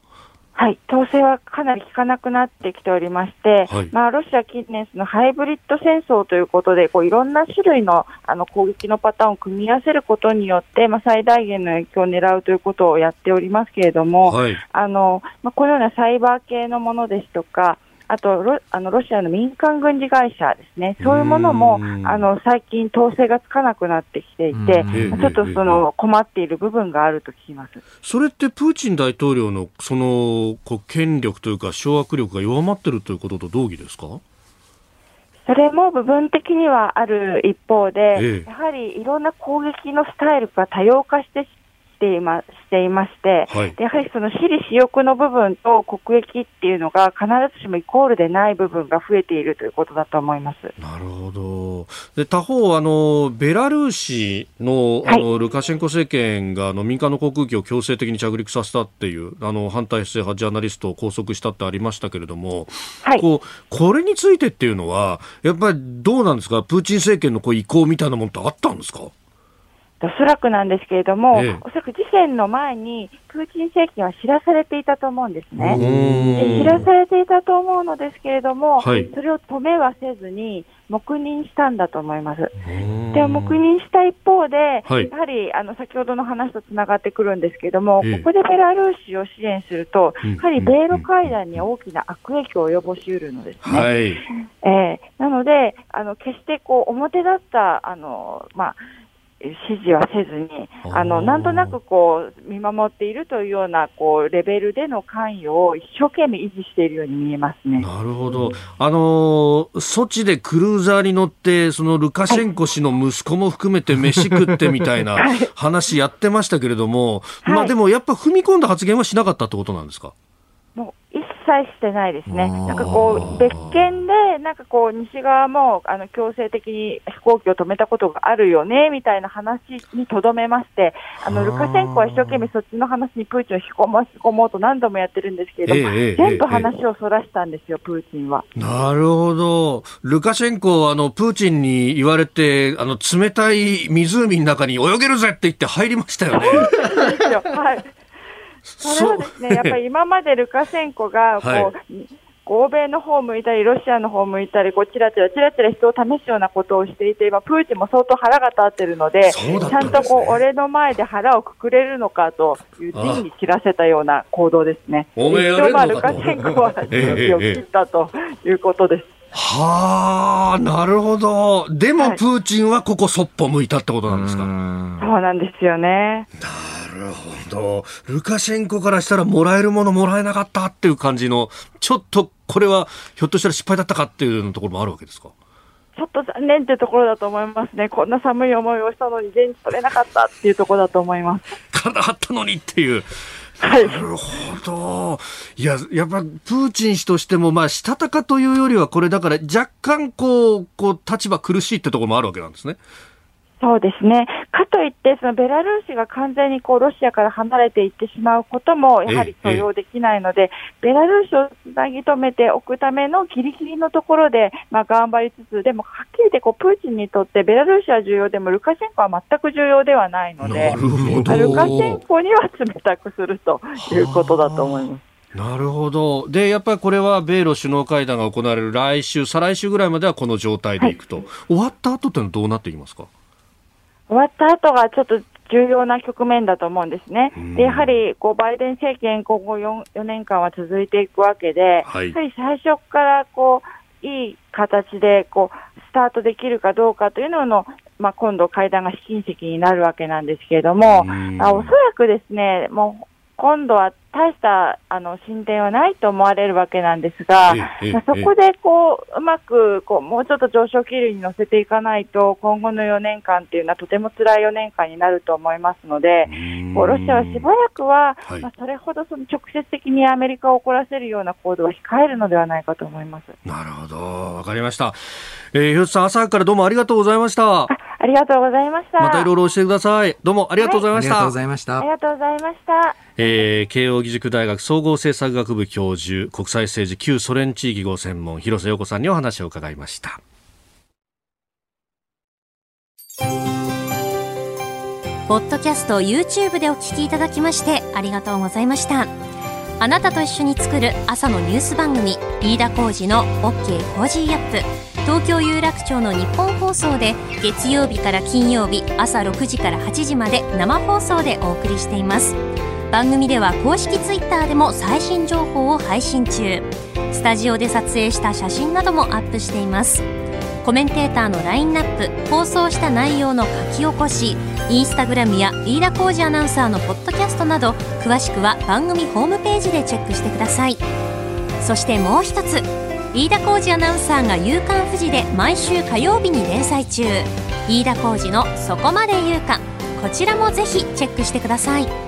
統制はかなり効かなくなってきておりまして、はい、まあ、ロシア近年、のハイブリッド戦争ということで、こういろんな種類のあの攻撃のパターンを組み合わせることによって、まあ、最大限の影響を狙うということをやっておりますけれども、はい、あのまあ、このようなサイバー系のものですとか、あとロあのロシアの民間軍事会社ですね、そういうものもあの最近、統制がつかなくなってきていて、ちょっとその困っている部分があると聞きます。それってプーチン大統領のそのこう権力というか、掌握力が弱まっているということと同義ですか？それも部分的にはある一方で、ええ、やはりいろんな攻撃のスタイルが多様化してしていましていまして、はい、やはりその私利私欲の部分と国益っていうのが必ずしもイコールでない部分が増えているということだと思います。なるほど。で他方あの、ベラルーシのあの、はい、ルカシェンコ政権があの民間の航空機を強制的に着陸させたっていうあの反体制派ジャーナリストを拘束したってありましたけれども、はい、こうこれについてっていうのは、やっぱりどうなんですか、プーチン政権のこう意向みたいなものってあったんですか？おそらくなんですけれども、ええ、おそらく事件の前に、プーチン政権は知らされていたと思うんですね。知らされていたと思うのですけれども、はい、それを止めはせずに、黙認したんだと思います。で、黙認した一方で、はい、やはりあの先ほどの話とつながってくるんですけれども、え、ここでベラルーシを支援すると、やはり米ロ会談に大きな悪影響を及ぼしうるのですね。はい、えー、なので、あの決してこう表立ったあのまあ指示はせずに、あのなんとなくこう見守っているというようなこうレベルでの関与を一生懸命維持しているように見えますね。なるほど。あのソチでクルーザーに乗って、そのルカシェンコ氏の息子も含めて飯食ってみたいな話やってましたけれども、はい、まあでもやっぱ踏み込んだ発言はしなかったってことなんですか？もう一切してないですね。なんかこう、別件で、なんかこう、西側も、あの、強制的に飛行機を止めたことがあるよね、みたいな話にとどめまして、あの、ルカシェンコは一生懸命そっちの話にプーチンを引き込もう、引き込もうと何度もやってるんですけれども、ええ、全部話をそらしたんですよ、プーチンは。なるほど。ルカシェンコ、あの、プーチンに言われて、あの、冷たい湖の中に泳げるぜって言って入りましたよね。はい。それはですね、やっぱり今までルカシェンコがこう、はい、欧米の方向いたり、ロシアの方向いたり、こうちらちらちらちら人を試すようなことをしていて、今、プーチンも相当腹が立ってるので、でね、ちゃんとこう俺の前で腹をくくれるのかという人に切らせたような行動ですね。おめえやれルカシェンコは気を切ったということです。はあ、なるほど。でも、プーチンはここそっぽ向いたってことなんですか？そうなんですよね。なるほど。ルカシェンコからしたらもらえるものもらえなかったっていう感じの、ちょっとこれはひょっとしたら失敗だったかっていうところもあるわけですか？ちょっと残念っていうところだと思いますね。こんな寒い思いをしたのに現地取れなかったっていうところだと思います。[LAUGHS] 体張ったのにっていう。はい、なるほど。いや、やっぱ、プーチン氏としても、まあ、したたかというよりは、これだから、若干、こう、こう、立場苦しいってところもあるわけなんですね。そうですね。かといって、そのベラルーシが完全にこうロシアから離れていってしまうことも、やはり許容できないので、ベラルーシをつなぎ止めておくためのギリギリのところで、まあ、頑張りつつ、でもはっきり言って、こう、プーチンにとってベラルーシは重要でも、ルカシェンコは全く重要ではないので、ルカシェンコには冷たくするということだと思います。なるほど。で、やっぱりこれは米ロ首脳会談が行われる来週、再来週ぐらいまではこの状態でいくと。はい、終わった後ってのはどうなっていきますか？終わった後がちょっと重要な局面だと思うんですね。でやはりこうバイデン政権、今後 4, 4年間は続いていくわけで、はい、やはり最初からこういい形でこうスタートできるかどうかというのの、まあ、今度、会談が試金石になるわけなんですけれども、あおそらくですね、もう今度は大したあの進展はないと思われるわけなんですが、まあ、そこでこううまくこうもうちょっと上昇気流に乗せていかないと、今後の4年間っていうのはとても辛い4年間になると思いますので、こうロシアはしばらくは、はい、まあ、それほどその直接的にアメリカを怒らせるような行動は控えるのではないかと思います。なるほど、わかりました。えー、広瀬さん、朝からどうもありがとうございました。ありがとうございました。またいろいろ教えてください。どうもありがとうございました。はい、ありがとうございました。ありがとうございました。えー、慶應義塾大学総合政策学部教授、国際政治旧ソ連地域ご専門、廣瀬陽子さんにお話を伺いました。ポッドキャスト YouTube でお聞きいただきましてありがとうございました。あなたと一緒に作る朝のニュース番組飯田浩司の OK コージーアップ東京有楽町のニッポン放送で月曜日から金曜日朝6時から8時まで生放送でお送りしています。番組では公式 Twitter でも最新情報を配信中。スタジオで撮影した写真などもアップしています。コメンテーターのラインナップ放送した内容の書き起こしインスタグラムや飯田浩二アナウンサーのポッドキャストなど詳しくは番組ホームページでチェックしてください。そしてもう一つ飯田浩二アナウンサーが「夕刊富士」で毎週火曜日に連載中。飯田浩二の「そこまで言うか」こちらもぜひチェックしてください。